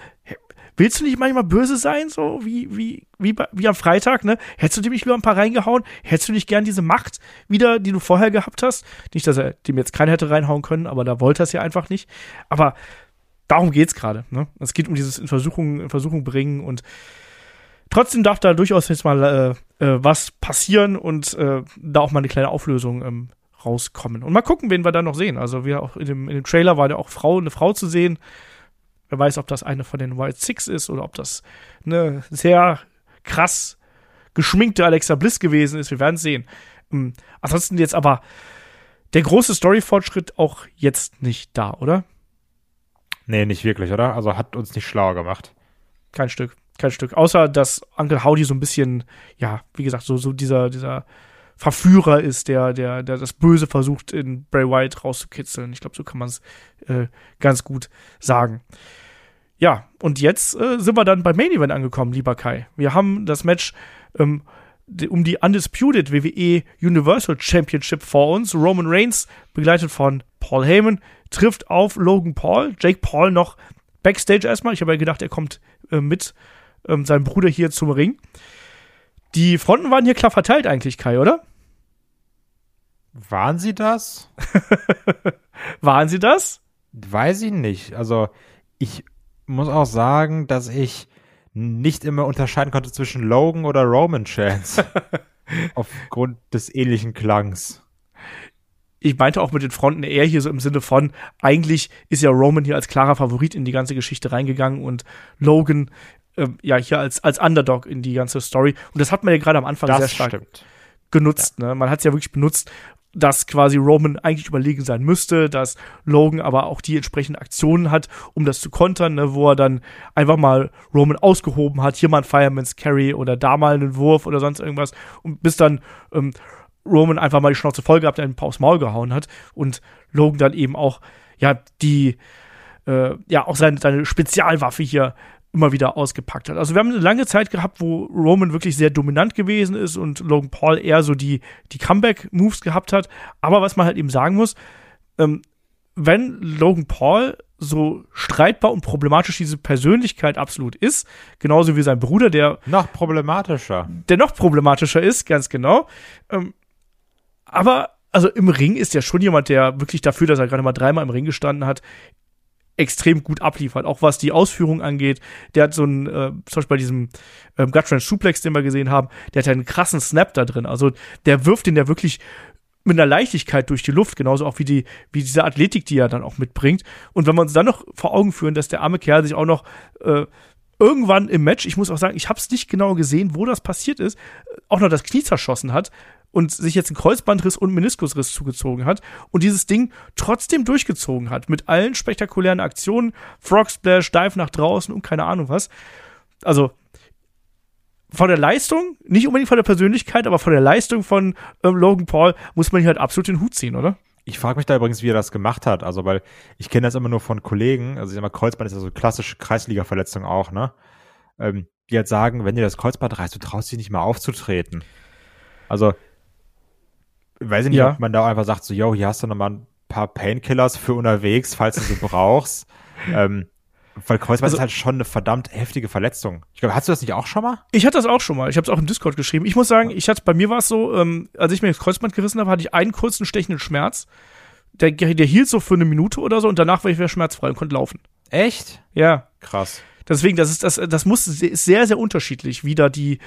willst du nicht manchmal böse sein, so wie, wie, wie, wie am Freitag, ne? Hättest du dem nicht lieber ein paar reingehauen? Hättest du nicht gern diese Macht wieder, die du vorher gehabt hast? Nicht, dass er dem jetzt keiner hätte reinhauen können, aber da wollte er es ja einfach nicht. Aber darum geht's gerade, ne? Es geht um dieses in Versuchung, in Versuchung bringen und trotzdem darf da durchaus jetzt mal äh, äh, was passieren und äh, da auch mal eine kleine Auflösung ähm, rauskommen. Und mal gucken, wen wir da noch sehen. Also wir auch in dem, in dem Trailer war ja auch Frau, eine Frau zu sehen. Wer weiß, ob das eine von den Wild Six ist oder ob das eine sehr krass geschminkte Alexa Bliss gewesen ist. Wir werden sehen. Ähm, ansonsten jetzt aber der große Story-Fortschritt auch jetzt nicht da, oder? Nee, nicht wirklich, oder? Also hat uns nicht schlauer gemacht. Kein Stück. Kein Stück. Außer, dass Uncle Howdy so ein bisschen, ja, wie gesagt, so, so dieser, dieser Verführer ist, der, der, der das Böse versucht, in Bray Wyatt rauszukitzeln. Ich glaube, so kann man es äh, ganz gut sagen. Ja, und jetzt äh, sind wir dann beim Main Event angekommen, lieber Kai. Wir haben das Match ähm, um die Undisputed WWE Universal Championship vor uns. Roman Reigns, begleitet von Paul Heyman, trifft auf Logan Paul. Jake Paul noch backstage erstmal. Ich habe ja gedacht, er kommt äh, mit ähm, seinem Bruder hier zum Ring. Die Fronten waren hier klar verteilt eigentlich, Kai, oder? Waren sie das? waren sie das? Weiß ich nicht. Also, ich muss auch sagen, dass ich nicht immer unterscheiden konnte zwischen Logan oder Roman Chance. aufgrund des ähnlichen Klangs. Ich meinte auch mit den Fronten eher hier so im Sinne von, eigentlich ist ja Roman hier als klarer Favorit in die ganze Geschichte reingegangen und Logan ähm, ja hier als, als Underdog in die ganze Story. Und das hat man ja gerade am Anfang das sehr stark stimmt. genutzt. Ja. Ne? Man hat es ja wirklich benutzt, dass quasi Roman eigentlich überlegen sein müsste, dass Logan aber auch die entsprechenden Aktionen hat, um das zu kontern, ne? wo er dann einfach mal Roman ausgehoben hat, hier mal ein Fireman's Carry oder da mal einen Wurf oder sonst irgendwas und bis dann ähm, Roman einfach mal die Schnauze voll gehabt, einen aufs Maul gehauen hat und Logan dann eben auch ja die äh, ja auch seine, seine Spezialwaffe hier immer wieder ausgepackt hat. Also wir haben eine lange Zeit gehabt, wo Roman wirklich sehr dominant gewesen ist und Logan Paul eher so die, die Comeback-Moves gehabt hat. Aber was man halt eben sagen muss, ähm, wenn Logan Paul so streitbar und problematisch diese Persönlichkeit absolut ist, genauso wie sein Bruder, der noch problematischer, der noch problematischer ist, ganz genau. Ähm, aber also im Ring ist ja schon jemand, der wirklich dafür, dass er gerade mal dreimal im Ring gestanden hat, extrem gut abliefert, auch was die Ausführung angeht. Der hat so einen, äh, zum Beispiel bei diesem ähm, Gutfriend Suplex, den wir gesehen haben, der hat einen krassen Snap da drin. Also der wirft den ja wirklich mit einer Leichtigkeit durch die Luft, genauso auch wie die, wie diese Athletik, die er dann auch mitbringt. Und wenn wir uns dann noch vor Augen führen, dass der arme Kerl sich auch noch äh, irgendwann im Match, ich muss auch sagen, ich habe es nicht genau gesehen, wo das passiert ist, auch noch das Knie zerschossen hat und sich jetzt einen Kreuzbandriss und Meniskusriss zugezogen hat und dieses Ding trotzdem durchgezogen hat mit allen spektakulären Aktionen, Frog Splash, Dive nach draußen und keine Ahnung was. Also von der Leistung, nicht unbedingt von der Persönlichkeit, aber von der Leistung von ähm, Logan Paul muss man hier halt absolut den Hut ziehen, oder? Ich frage mich da übrigens, wie er das gemacht hat. Also, weil ich kenne das immer nur von Kollegen. Also, ich sag mal, Kreuzband ist ja so klassische Kreisliga-Verletzung auch, ne? Ähm, die halt sagen, wenn dir das Kreuzband reißt, du traust dich nicht mal aufzutreten. Also, weiß ich nicht, ja. ob man da einfach sagt, so, yo, hier hast du nochmal ein paar Painkillers für unterwegs, falls du sie brauchst. ähm, weil Kreuzband also, ist halt schon eine verdammt heftige Verletzung. Ich glaube, hast du das nicht auch schon mal? Ich hatte das auch schon mal. Ich habe es auch im Discord geschrieben. Ich muss sagen, ich hatte, bei mir war es so, ähm, als ich mir das Kreuzband gerissen habe, hatte ich einen kurzen stechenden Schmerz. Der, der hielt so für eine Minute oder so und danach war ich wieder schmerzfrei und konnte laufen. Echt? Ja. Krass. Deswegen, das ist, das, das muss ist sehr, sehr unterschiedlich, wie da die,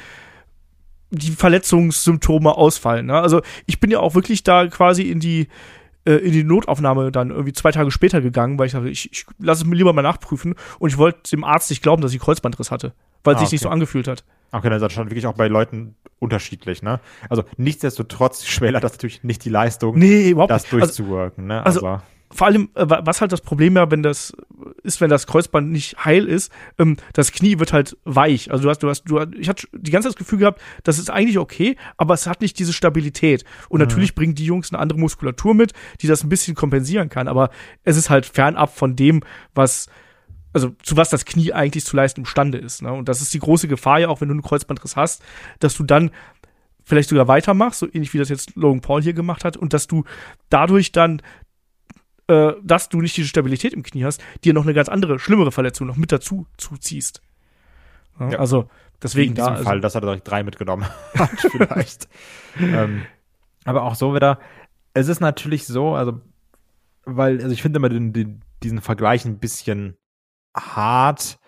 die Verletzungssymptome ausfallen. Ne? Also ich bin ja auch wirklich da quasi in die äh, in die Notaufnahme dann irgendwie zwei Tage später gegangen, weil ich dachte, ich, ich lasse es mir lieber mal nachprüfen und ich wollte dem Arzt nicht glauben, dass ich Kreuzbandriss hatte, weil es ah, sich okay. nicht so angefühlt hat. Okay, dann ist das schon wirklich auch bei Leuten unterschiedlich, ne? Also nichtsdestotrotz schmälert das natürlich nicht die Leistung, nee, überhaupt das also durchzuwirken, ne? Also, also vor allem, äh, was halt das Problem ja, wenn das ist, wenn das Kreuzband nicht heil ist, ähm, das Knie wird halt weich. Also du hast, du hast, du hast, ich hatte die ganze Zeit das Gefühl gehabt, das ist eigentlich okay, aber es hat nicht diese Stabilität. Und mhm. natürlich bringen die Jungs eine andere Muskulatur mit, die das ein bisschen kompensieren kann. Aber es ist halt fernab von dem, was also zu was das Knie eigentlich zu leisten imstande ist. Ne? Und das ist die große Gefahr ja auch, wenn du einen Kreuzbandriss hast, dass du dann vielleicht sogar weitermachst, so ähnlich wie das jetzt Logan Paul hier gemacht hat, und dass du dadurch dann, äh, dass du nicht diese Stabilität im Knie hast, dir noch eine ganz andere, schlimmere Verletzung noch mit dazu zuziehst. Ja, Ja. Also deswegen in diesem da, Fall, also, dass er direkt drei mitgenommen hat, vielleicht. ähm, aber auch so wieder, es ist natürlich so, also, weil, also ich finde immer den, den, diesen Vergleich ein bisschen hart,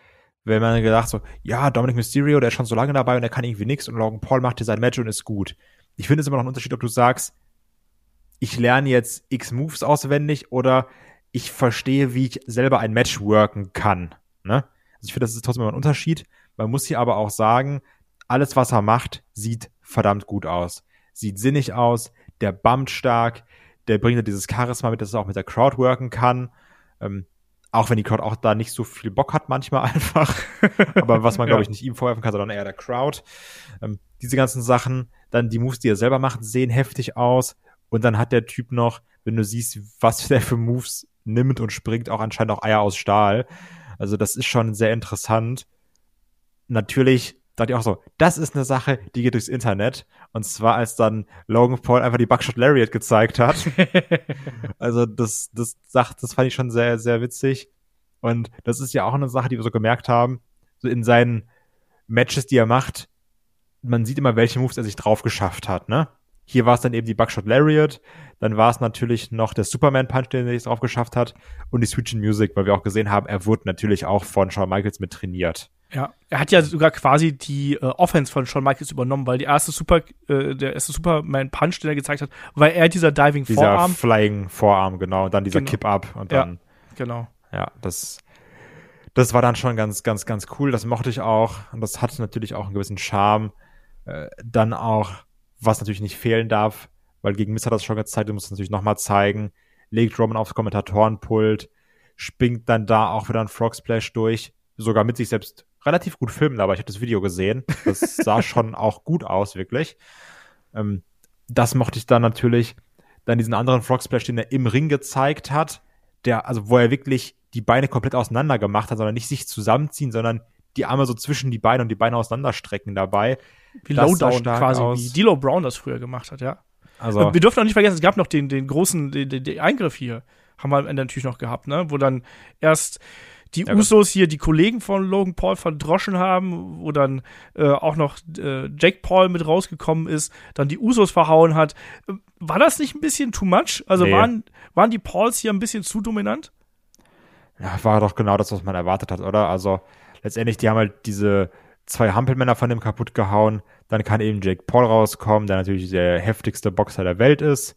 wenn man gedacht so, ja, Dominic Mysterio, der ist schon so lange dabei und der kann irgendwie nichts und Logan Paul macht hier sein Match und ist gut. Ich finde es immer noch ein Unterschied, ob du sagst, ich lerne jetzt X Moves auswendig oder ich verstehe, wie ich selber ein Match worken kann. Ne? Also ich finde, das ist trotzdem immer ein Unterschied. Man muss hier aber auch sagen, alles, was er macht, sieht verdammt gut aus. Sieht sinnig aus, der bumpt stark, der bringt ja dieses Charisma mit, dass er auch mit der Crowd worken kann. Ähm, auch wenn die Crowd auch da nicht so viel Bock hat, manchmal einfach. Aber was man, glaube ich, nicht ihm vorwerfen kann, sondern eher der Crowd. Ähm, diese ganzen Sachen, dann die Moves, die er selber macht, sehen heftig aus. Und dann hat der Typ noch, wenn du siehst, was der für Moves nimmt und springt, auch anscheinend auch Eier aus Stahl. Also das ist schon sehr interessant. Natürlich dachte ich auch so, das ist eine Sache, die geht durchs Internet. Und zwar, als dann Logan Paul einfach die Buckshot Lariat gezeigt hat. also das, das sagt, das fand ich schon sehr, sehr witzig. Und das ist ja auch eine Sache, die wir so gemerkt haben, so in seinen Matches, die er macht, man sieht immer, welche Moves er sich drauf geschafft hat, ne? Hier war es dann eben die Buckshot Lariat, dann war es natürlich noch der Superman Punch, den er sich drauf geschafft hat, und die Switch in Music, weil wir auch gesehen haben, er wurde natürlich auch von Shawn Michaels mit trainiert. Ja, er hat ja sogar quasi die äh, Offense von Shawn Michaels übernommen, weil die erste Super, äh, der erste Superman Punch, den er gezeigt hat, war er dieser Diving Dieser Vorarm. Flying Vorarm, genau, und dann dieser Genau. Kip-Up und Ja. dann, Genau. ja, das, das war dann schon ganz, ganz, ganz cool. Das mochte ich auch. Und das hat natürlich auch einen gewissen Charme. Äh, dann auch, was natürlich nicht fehlen darf, weil gegen Miss hat das schon gezeigt, du musst es natürlich nochmal zeigen, legt Roman aufs Kommentatorenpult, springt dann da auch wieder ein Frog Splash durch, sogar mit sich selbst relativ gut filmen, aber ich habe das Video gesehen. Das sah schon auch gut aus, wirklich. Ähm, das mochte ich dann natürlich. Dann diesen anderen Frog Splash, den er im Ring gezeigt hat, der, also wo er wirklich die Beine komplett auseinander gemacht hat, sondern nicht sich zusammenziehen, sondern die Arme so zwischen die Beine und die Beine auseinanderstrecken dabei. Wie Lowdown quasi, aus. wie D'Lo Brown das früher gemacht hat, ja. Also, wir dürfen auch nicht vergessen, es gab noch den, den großen den, den, Eingriff hier. Haben wir am Ende natürlich noch gehabt, ne? Wo dann erst die Ja, Usos hier die Kollegen von Logan Paul verdroschen haben, wo dann äh, auch noch äh, Jake Paul mit rausgekommen ist, dann die Usos verhauen hat. War das nicht ein bisschen too much? Also Nee. waren, waren die Pauls hier ein bisschen zu dominant? ja, war doch genau das, was man erwartet hat, oder? Also, letztendlich, die haben halt diese zwei Hampelmänner von dem kaputt gehauen. Dann kann eben Jake Paul rauskommen, der natürlich der heftigste Boxer der Welt ist.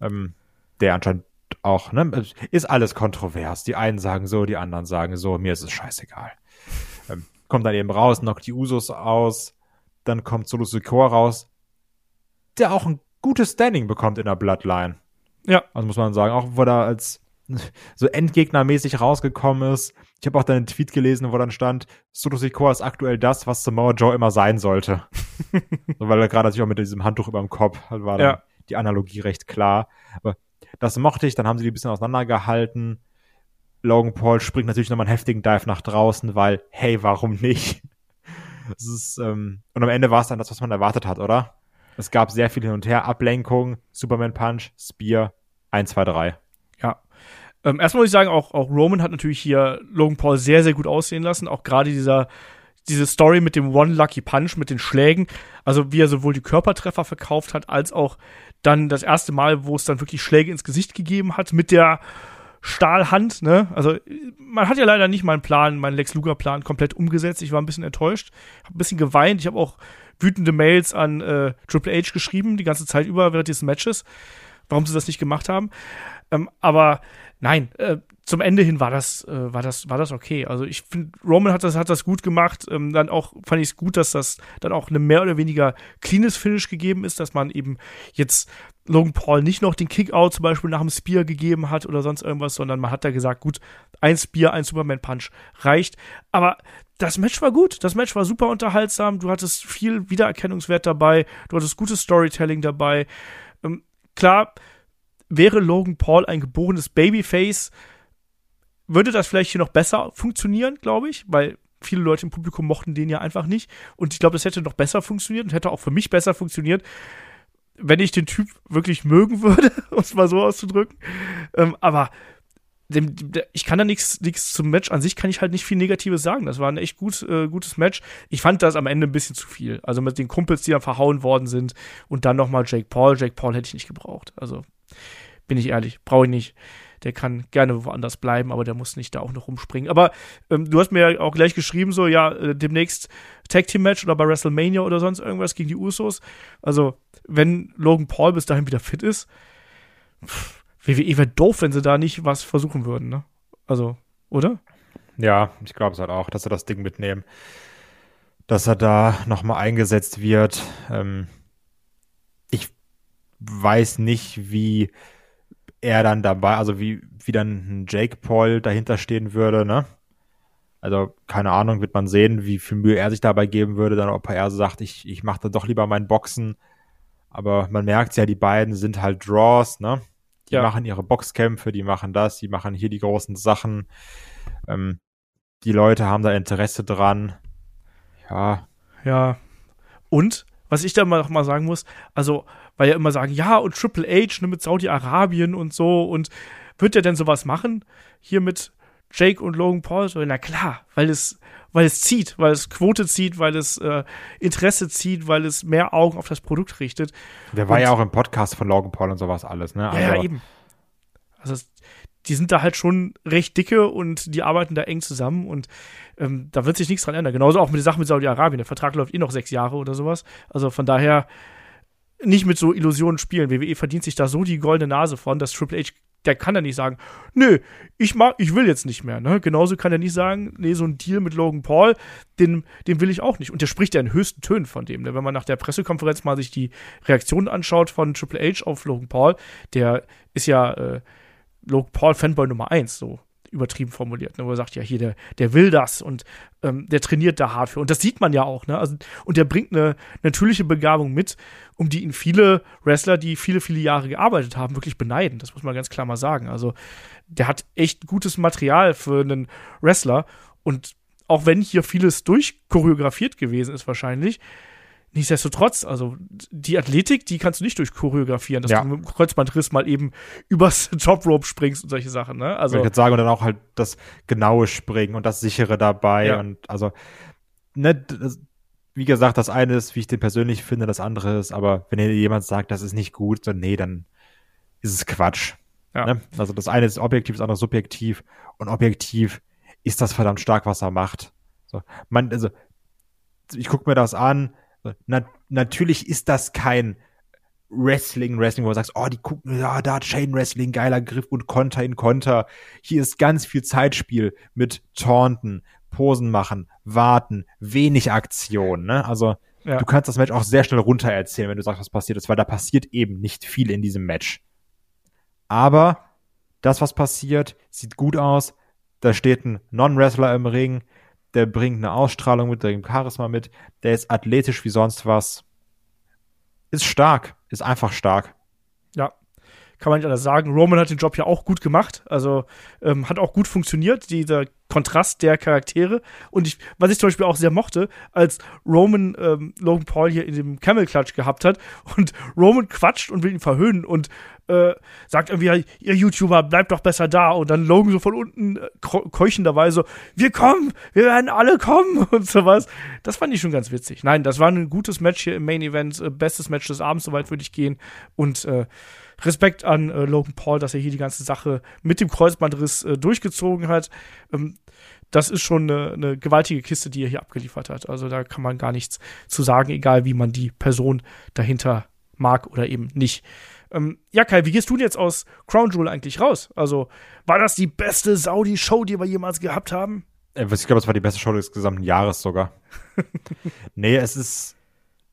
Ähm, der anscheinend auch, ne, ist alles kontrovers. Die einen sagen so, die anderen sagen so, mir ist es scheißegal. Ähm, kommt dann eben raus, knockt die Usos aus, dann kommt Solo Sikoa raus, der auch ein gutes Standing bekommt in der Bloodline. Ja. Also muss man sagen, auch wo er als so endgegnermäßig rausgekommen ist. Ich habe auch deinen Tweet gelesen, wo dann stand, Solo Sikoa ist aktuell das, was Samoa Joe immer sein sollte. so, weil er gerade natürlich auch mit diesem Handtuch über dem Kopf halt war dann Ja. die Analogie recht klar. Aber das mochte ich, dann haben sie die ein bisschen auseinandergehalten. Logan Paul springt natürlich nochmal einen heftigen Dive nach draußen, weil, hey, warum nicht? Es ist, ähm, und am Ende war es dann das, was man erwartet hat, oder? Es gab sehr viel hin und her, Ablenkung, Superman Punch, Spear, 1, 2, 3. Ähm, erstmal muss ich sagen, auch, auch Roman hat natürlich hier Logan Paul sehr, sehr gut aussehen lassen. Auch gerade dieser, diese Story mit dem One Lucky Punch, mit den Schlägen. Also wie er sowohl die Körpertreffer verkauft hat, als auch dann das erste Mal, wo es dann wirklich Schläge ins Gesicht gegeben hat, mit der Stahlhand, ne? Also man hat ja leider nicht meinen Plan, meinen Lex Luger Plan komplett umgesetzt. Ich war ein bisschen enttäuscht, habe ein bisschen geweint. Ich habe auch wütende Mails an äh, Triple H geschrieben, die ganze Zeit über während dieses Matches, warum sie das nicht gemacht haben. Ähm, aber nein, äh, zum Ende hin war das, äh, war das, war das okay. Also ich finde, Roman hat das, hat das gut gemacht. Ähm, dann auch fand ich es gut, dass das dann auch eine mehr oder weniger cleanes Finish gegeben ist, dass man eben jetzt Logan Paul nicht noch den Kickout zum Beispiel nach dem Spear gegeben hat oder sonst irgendwas, sondern man hat da gesagt, gut, ein Spear, ein Superman Punch reicht. Aber das Match war gut. Das Match war super unterhaltsam. Du hattest viel Wiedererkennungswert dabei. Du hattest gutes Storytelling dabei. Ähm, klar, wäre Logan Paul ein geborenes Babyface, würde das vielleicht hier noch besser funktionieren, glaube ich, weil viele Leute im Publikum mochten den ja einfach nicht. Und ich glaube, das hätte noch besser funktioniert und hätte auch für mich besser funktioniert, wenn ich den Typ wirklich mögen würde, um es mal so auszudrücken. Ähm, aber dem, ich kann da nichts nichts zum Match an sich kann ich halt nicht viel Negatives sagen. Das war ein echt gut, äh, gutes Match. Ich fand das am Ende ein bisschen zu viel. Also mit den Kumpels, die dann verhauen worden sind und dann noch mal Jake Paul. Jake Paul hätte ich nicht gebraucht. Also bin ich ehrlich, brauche ich nicht. Der kann gerne woanders bleiben, aber der muss nicht da auch noch rumspringen. Aber ähm, du hast mir ja auch gleich geschrieben, so, ja, äh, demnächst Tag Team Match oder bei WrestleMania oder sonst irgendwas gegen die Usos. Also, wenn Logan Paul bis dahin wieder fit ist, pff, WWE wäre doof, wenn sie da nicht was versuchen würden, ne? Also, oder? Ja, ich glaube es halt auch, dass sie das Ding mitnehmen. Dass er da nochmal eingesetzt wird. Ähm, ich weiß nicht, wie er dann dabei, also wie, wie dann ein Jake Paul dahinter stehen würde, ne? Also, keine Ahnung, wird man sehen, wie viel Mühe er sich dabei geben würde, dann ob er sagt, ich, ich mache dann doch lieber mein Boxen. Aber man merkt ja, die beiden sind halt Draws, ne? Die ja. machen ihre Boxkämpfe, die machen das, die machen hier die großen Sachen. Ähm, die Leute haben da Interesse dran. Ja. Ja. Und, was ich da mal noch mal sagen muss, also weil ja immer sagen, ja, und Triple H ne, mit Saudi-Arabien und so, und wird er denn sowas machen? Hier mit Jake und Logan Paul? So, na klar, weil es, weil es zieht, weil es Quote zieht, weil es äh, Interesse zieht, weil es mehr Augen auf das Produkt richtet. Der war und, ja auch im Podcast von Logan Paul und sowas alles, ne? Also, ja, eben. Also, die sind da halt schon recht dicke und die arbeiten da eng zusammen und ähm, da wird sich nichts dran ändern. Genauso auch mit der Sache mit Saudi-Arabien. Der Vertrag läuft eh noch sechs Jahre oder sowas. Also von daher nicht mit so Illusionen spielen. WWE verdient sich da so die goldene Nase von, dass Triple H, der kann da nicht sagen, nö, ich mag, ich will jetzt nicht mehr. Ne? Genauso kann er nicht sagen, nee, so ein Deal mit Logan Paul, den, den will ich auch nicht. Und der spricht ja in höchsten Tönen von dem. Ne? Wenn man nach der Pressekonferenz mal sich die Reaktionen anschaut von Triple H auf Logan Paul, der ist ja äh, Logan Paul Fanboy Nummer eins, so übertrieben formuliert, ne, wo er sagt, ja, hier, der, der will das und ähm, der trainiert da hart für. Und das sieht man ja auch, ne? Also, und der bringt eine natürliche Begabung mit, um die ihn viele Wrestler, die viele, viele Jahre gearbeitet haben, wirklich beneiden. Das muss man ganz klar mal sagen. Also, der hat echt gutes Material für einen Wrestler und auch wenn hier vieles durchchoreografiert gewesen ist, wahrscheinlich, Nichtsdestotrotz, also die Athletik, die kannst du nicht durchchoreografieren, dass ja. du mit dem Kreuzbandriss mal eben übers Top Rope springst und solche Sachen, ne? Also ich würde sagen, und dann auch halt das genaue Springen und das sichere dabei ja. und also ne, das, wie gesagt, das eine ist, wie ich den persönlich finde, das andere ist, aber wenn jemand sagt, das ist nicht gut, dann nee, dann ist es Quatsch. Ja. Ne? Also das eine ist objektiv, das andere subjektiv und objektiv ist das verdammt stark, was er macht. So, man, also ich gucke mir das an, na, natürlich ist das kein Wrestling, Wrestling, wo du sagst, oh, die gucken, ja, da hat Chain Wrestling, geiler Griff und Konter in Konter. Hier ist ganz viel Zeitspiel mit Taunten, Posen machen, warten, wenig Aktion, ne? Also, ja. du kannst das Match auch sehr schnell runter erzählen, wenn du sagst, was passiert ist, weil da passiert eben nicht viel in diesem Match. Aber das, was passiert, sieht gut aus. Da steht ein Non-Wrestler im Ring, der bringt eine Ausstrahlung mit, der bringt Charisma mit, der ist athletisch wie sonst was. Ist stark, ist einfach stark. Ja, kann man nicht anders sagen. Roman hat den Job ja auch gut gemacht, also ähm, hat auch gut funktioniert, dieser Kontrast der Charaktere. Und ich, was ich zum Beispiel auch sehr mochte, als Roman ähm, Logan Paul hier in dem Camel Clutch gehabt hat und Roman quatscht und will ihn verhöhnen und äh, sagt irgendwie, ihr YouTuber, bleibt doch besser da. Und dann Logan so von unten äh, keuchenderweise, wir kommen, wir werden alle kommen und sowas. Das fand ich schon ganz witzig. Nein, das war ein gutes Match hier im Main Event, äh, bestes Match des Abends, soweit würde ich gehen. Und äh, Respekt an äh, Logan Paul, dass er hier die ganze Sache mit dem Kreuzbandriss äh, durchgezogen hat. Ähm, das ist schon eine, eine, gewaltige Kiste, die er hier abgeliefert hat. Also da kann man gar nichts zu sagen, egal wie man die Person dahinter mag oder eben nicht. Ähm, ja, Kai, wie gehst du denn jetzt aus Crown Jewel eigentlich raus? Also, war das die beste Saudi-Show, die wir jemals gehabt haben? Äh, ich glaube, es war die beste Show des gesamten Jahres sogar. nee, es ist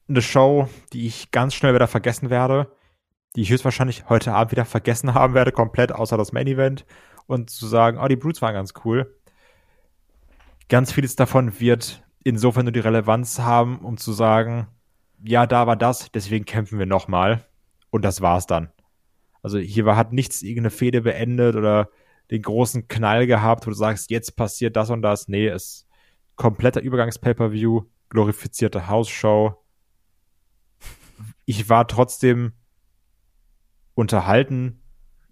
eine Show, die ich ganz schnell wieder vergessen werde die ich höchstwahrscheinlich heute Abend wieder vergessen haben werde, komplett, außer das Main Event. Und zu sagen, oh, die Brutes waren ganz cool. Ganz vieles davon wird insofern nur die Relevanz haben, um zu sagen, ja, da war das, deswegen kämpfen wir nochmal. Und das war's dann. Also hier war, hat nichts irgendeine Fehde beendet oder den großen Knall gehabt, wo du sagst, jetzt passiert das und das. Nee, es kompletter Übergangs-Pay-Per-View, glorifizierte Hausshow. Ich war trotzdem unterhalten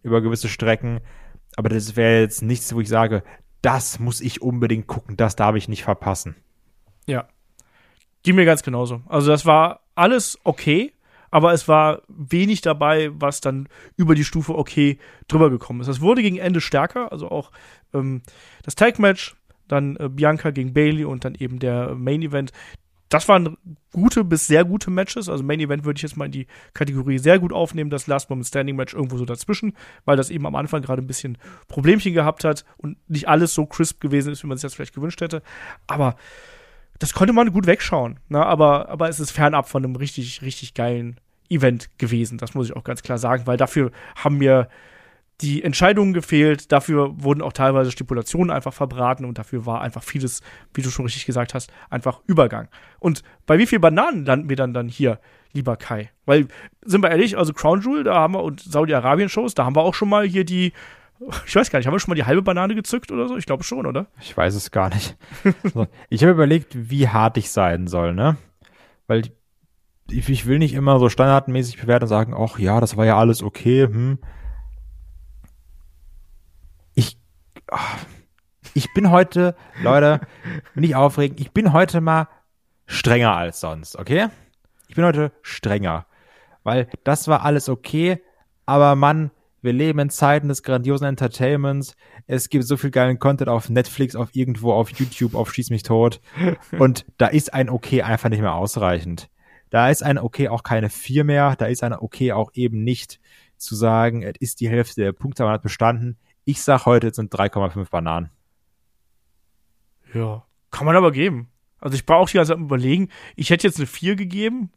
über gewisse Strecken, aber das wäre jetzt nichts, wo ich sage, das muss ich unbedingt gucken, das darf ich nicht verpassen. Ja. Ging mir ganz genauso. Also das war alles okay, aber es war wenig dabei, was dann über die Stufe okay drüber gekommen ist. Es wurde gegen Ende stärker, also auch ähm, das Tag-Match, dann äh, Bianca gegen Bailey und dann eben der Main Event. Das waren gute bis sehr gute Matches. Also Main Event würde ich jetzt mal in die Kategorie sehr gut aufnehmen. Das Last Moment Standing Match irgendwo so dazwischen, weil das eben am Anfang gerade ein bisschen Problemchen gehabt hat und nicht alles so crisp gewesen ist, wie man sich das vielleicht gewünscht hätte. Aber das konnte man gut wegschauen. Ne? Aber, aber es ist fernab von einem richtig, richtig geilen Event gewesen. Das muss ich auch ganz klar sagen, weil dafür haben mir die Entscheidungen gefehlt, dafür wurden auch teilweise Stipulationen einfach verbraten und dafür war einfach vieles, wie du schon richtig gesagt hast, einfach Übergang. Und bei wie viel Bananen landen wir dann dann hier, lieber Kai? Weil, sind wir ehrlich, also Crown Jewel, da haben wir und Saudi-Arabien-Shows, da haben wir auch schon mal hier die, ich weiß gar nicht, haben wir schon mal die halbe Banane gezückt oder so? Ich glaube schon, oder? Ich weiß es gar nicht. ich habe überlegt, wie hart ich sein soll, ne? Weil ich, ich will nicht immer so standardmäßig bewerten und sagen, ach ja, das war ja alles okay, hm ich bin heute, Leute, nicht aufregen, ich bin heute mal strenger als sonst, okay? Ich bin heute strenger, weil das war alles okay, aber Mann, wir leben in Zeiten des grandiosen Entertainments. Es gibt so viel geilen Content auf Netflix, auf irgendwo, auf YouTube, auf Schieß mich tot. Und da ist ein Okay einfach nicht mehr ausreichend. Da ist ein Okay auch keine vier mehr. Da ist ein Okay auch eben nicht zu sagen, es ist die Hälfte der Punkte, man hat bestanden. Ich sag heute, es sind 3,5 Bananen. Ja, kann man aber geben. Also ich war auch die ganze Zeit überlegen, ich hätte jetzt eine 4 gegeben.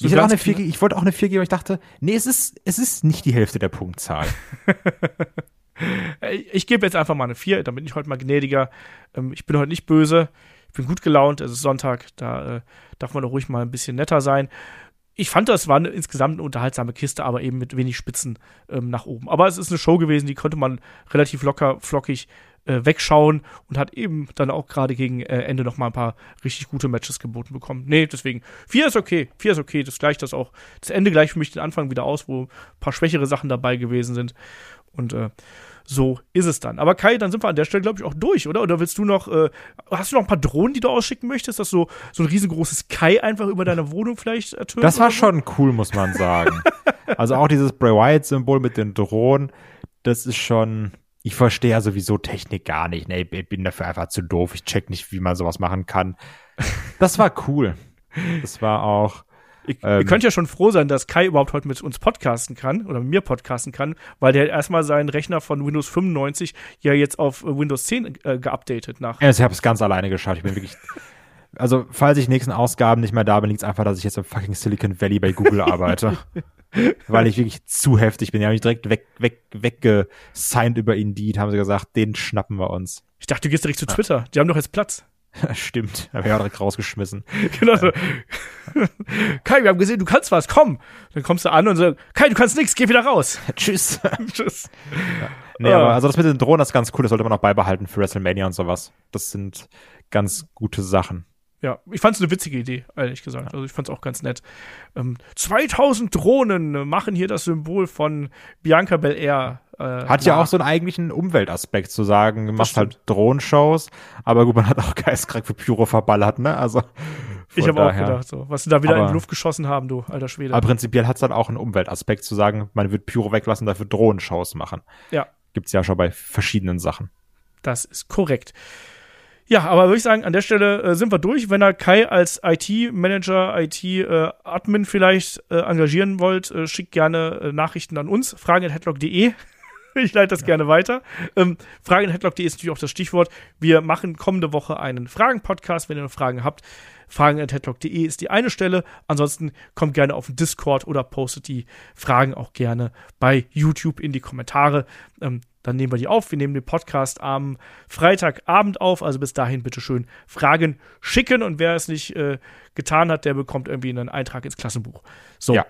So ich, eine 4, ich wollte auch eine 4 geben, aber ich dachte, nee, es ist, es ist nicht die Hälfte der Punktzahl. ich gebe jetzt einfach mal eine 4, dann bin ich heute mal gnädiger. Ähm, ich bin heute nicht böse, ich bin gut gelaunt, es ist Sonntag, da äh, darf man doch ruhig mal ein bisschen netter sein ich fand, das war eine, insgesamt eine unterhaltsame Kiste, aber eben mit wenig Spitzen ähm, nach oben. Aber es ist eine Show gewesen, die konnte man relativ locker, flockig äh, wegschauen und hat eben dann auch gerade gegen äh, Ende noch mal ein paar richtig gute Matches geboten bekommen. Nee, deswegen, vier ist okay, vier ist okay, das gleicht das auch, das Ende gleicht für mich den Anfang wieder aus, wo ein paar schwächere Sachen dabei gewesen sind und äh, so ist es dann. Aber Kai, dann sind wir an der Stelle, glaube ich, auch durch, oder? Oder willst du noch, äh, hast du noch ein paar Drohnen, die du ausschicken möchtest, dass so, so ein riesengroßes Kai einfach über deine Wohnung vielleicht ertönt? Das war schon cool, muss man sagen. also auch dieses Bray Wyatt-Symbol mit den Drohnen, das ist schon, ich verstehe ja sowieso Technik gar nicht. Ne, ich bin dafür einfach zu doof. Ich check nicht, wie man sowas machen kann. Das war cool. Das war auch, ich, ähm, ihr könnt ja schon froh sein, dass Kai überhaupt heute mit uns podcasten kann oder mit mir podcasten kann, weil der erstmal seinen Rechner von Windows 95 ja jetzt auf Windows 10 äh, geupdatet nach. Ja, ich habe es ganz alleine geschafft. Ich bin wirklich. also, falls ich nächsten Ausgaben nicht mehr da bin, liegt es einfach, dass ich jetzt im fucking Silicon Valley bei Google arbeite. weil ich wirklich zu heftig bin. Die haben mich direkt weg, weg, weggesigned über Indeed, haben sie gesagt, den schnappen wir uns. Ich dachte, du gehst direkt zu Twitter. Die haben doch jetzt Platz. Stimmt, habe ich auch direkt rausgeschmissen. genau so. Kai, wir haben gesehen, du kannst was, komm. Dann kommst du an und sagst, Kai, du kannst nichts, geh wieder raus. Tschüss. Tschüss. Ja. Nee, aber also das mit den Drohnen, das ist ganz cool, das sollte man auch beibehalten für WrestleMania und sowas. Das sind ganz gute Sachen. Ja, ich fand es eine witzige Idee, ehrlich gesagt. Also ich fand es auch ganz nett. Ähm, 2000 Drohnen machen hier das Symbol von Bianca Belair äh, hat ja auch so einen eigentlichen Umweltaspekt zu sagen, du machst halt Drohenshows, aber gut, man hat auch geistkrank für Pyro verballert, ne? Also ich habe auch gedacht, so, was sie da wieder aber, in die Luft geschossen haben, du alter Schwede. Aber prinzipiell hat es dann auch einen Umweltaspekt zu sagen, man wird Pyro weglassen, dafür Drohnenshows machen. Ja. Gibt's ja schon bei verschiedenen Sachen. Das ist korrekt. Ja, aber würde ich sagen, an der Stelle äh, sind wir durch. Wenn ihr Kai als IT-Manager, IT-Admin äh, vielleicht äh, engagieren wollt, äh, schickt gerne äh, Nachrichten an uns. Fragen at headlock.de. ich leite das ja. gerne weiter. Ähm, Fragen.headlock.de ist natürlich auch das Stichwort. Wir machen kommende Woche einen Fragen-Podcast. Wenn ihr noch Fragen habt, fragen.headlock.de ist die eine Stelle. Ansonsten kommt gerne auf den Discord oder postet die Fragen auch gerne bei YouTube in die Kommentare. Ähm, dann nehmen wir die auf. Wir nehmen den Podcast am Freitagabend auf. Also bis dahin bitte schön Fragen schicken. Und wer es nicht äh, getan hat, der bekommt irgendwie einen Eintrag ins Klassenbuch. So. Ja.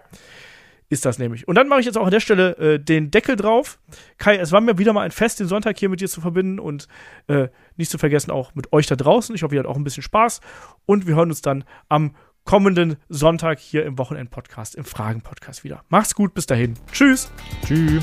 ist das nämlich. Und dann mache ich jetzt auch an der Stelle äh, den Deckel drauf. Kai, es war mir wieder mal ein Fest, den Sonntag hier mit dir zu verbinden und äh, nicht zu vergessen auch mit euch da draußen. Ich hoffe, ihr habt auch ein bisschen Spaß und wir hören uns dann am kommenden Sonntag hier im Wochenend-Podcast, im Fragen-Podcast wieder. Macht's gut, bis dahin. Tschüss. Tschüss.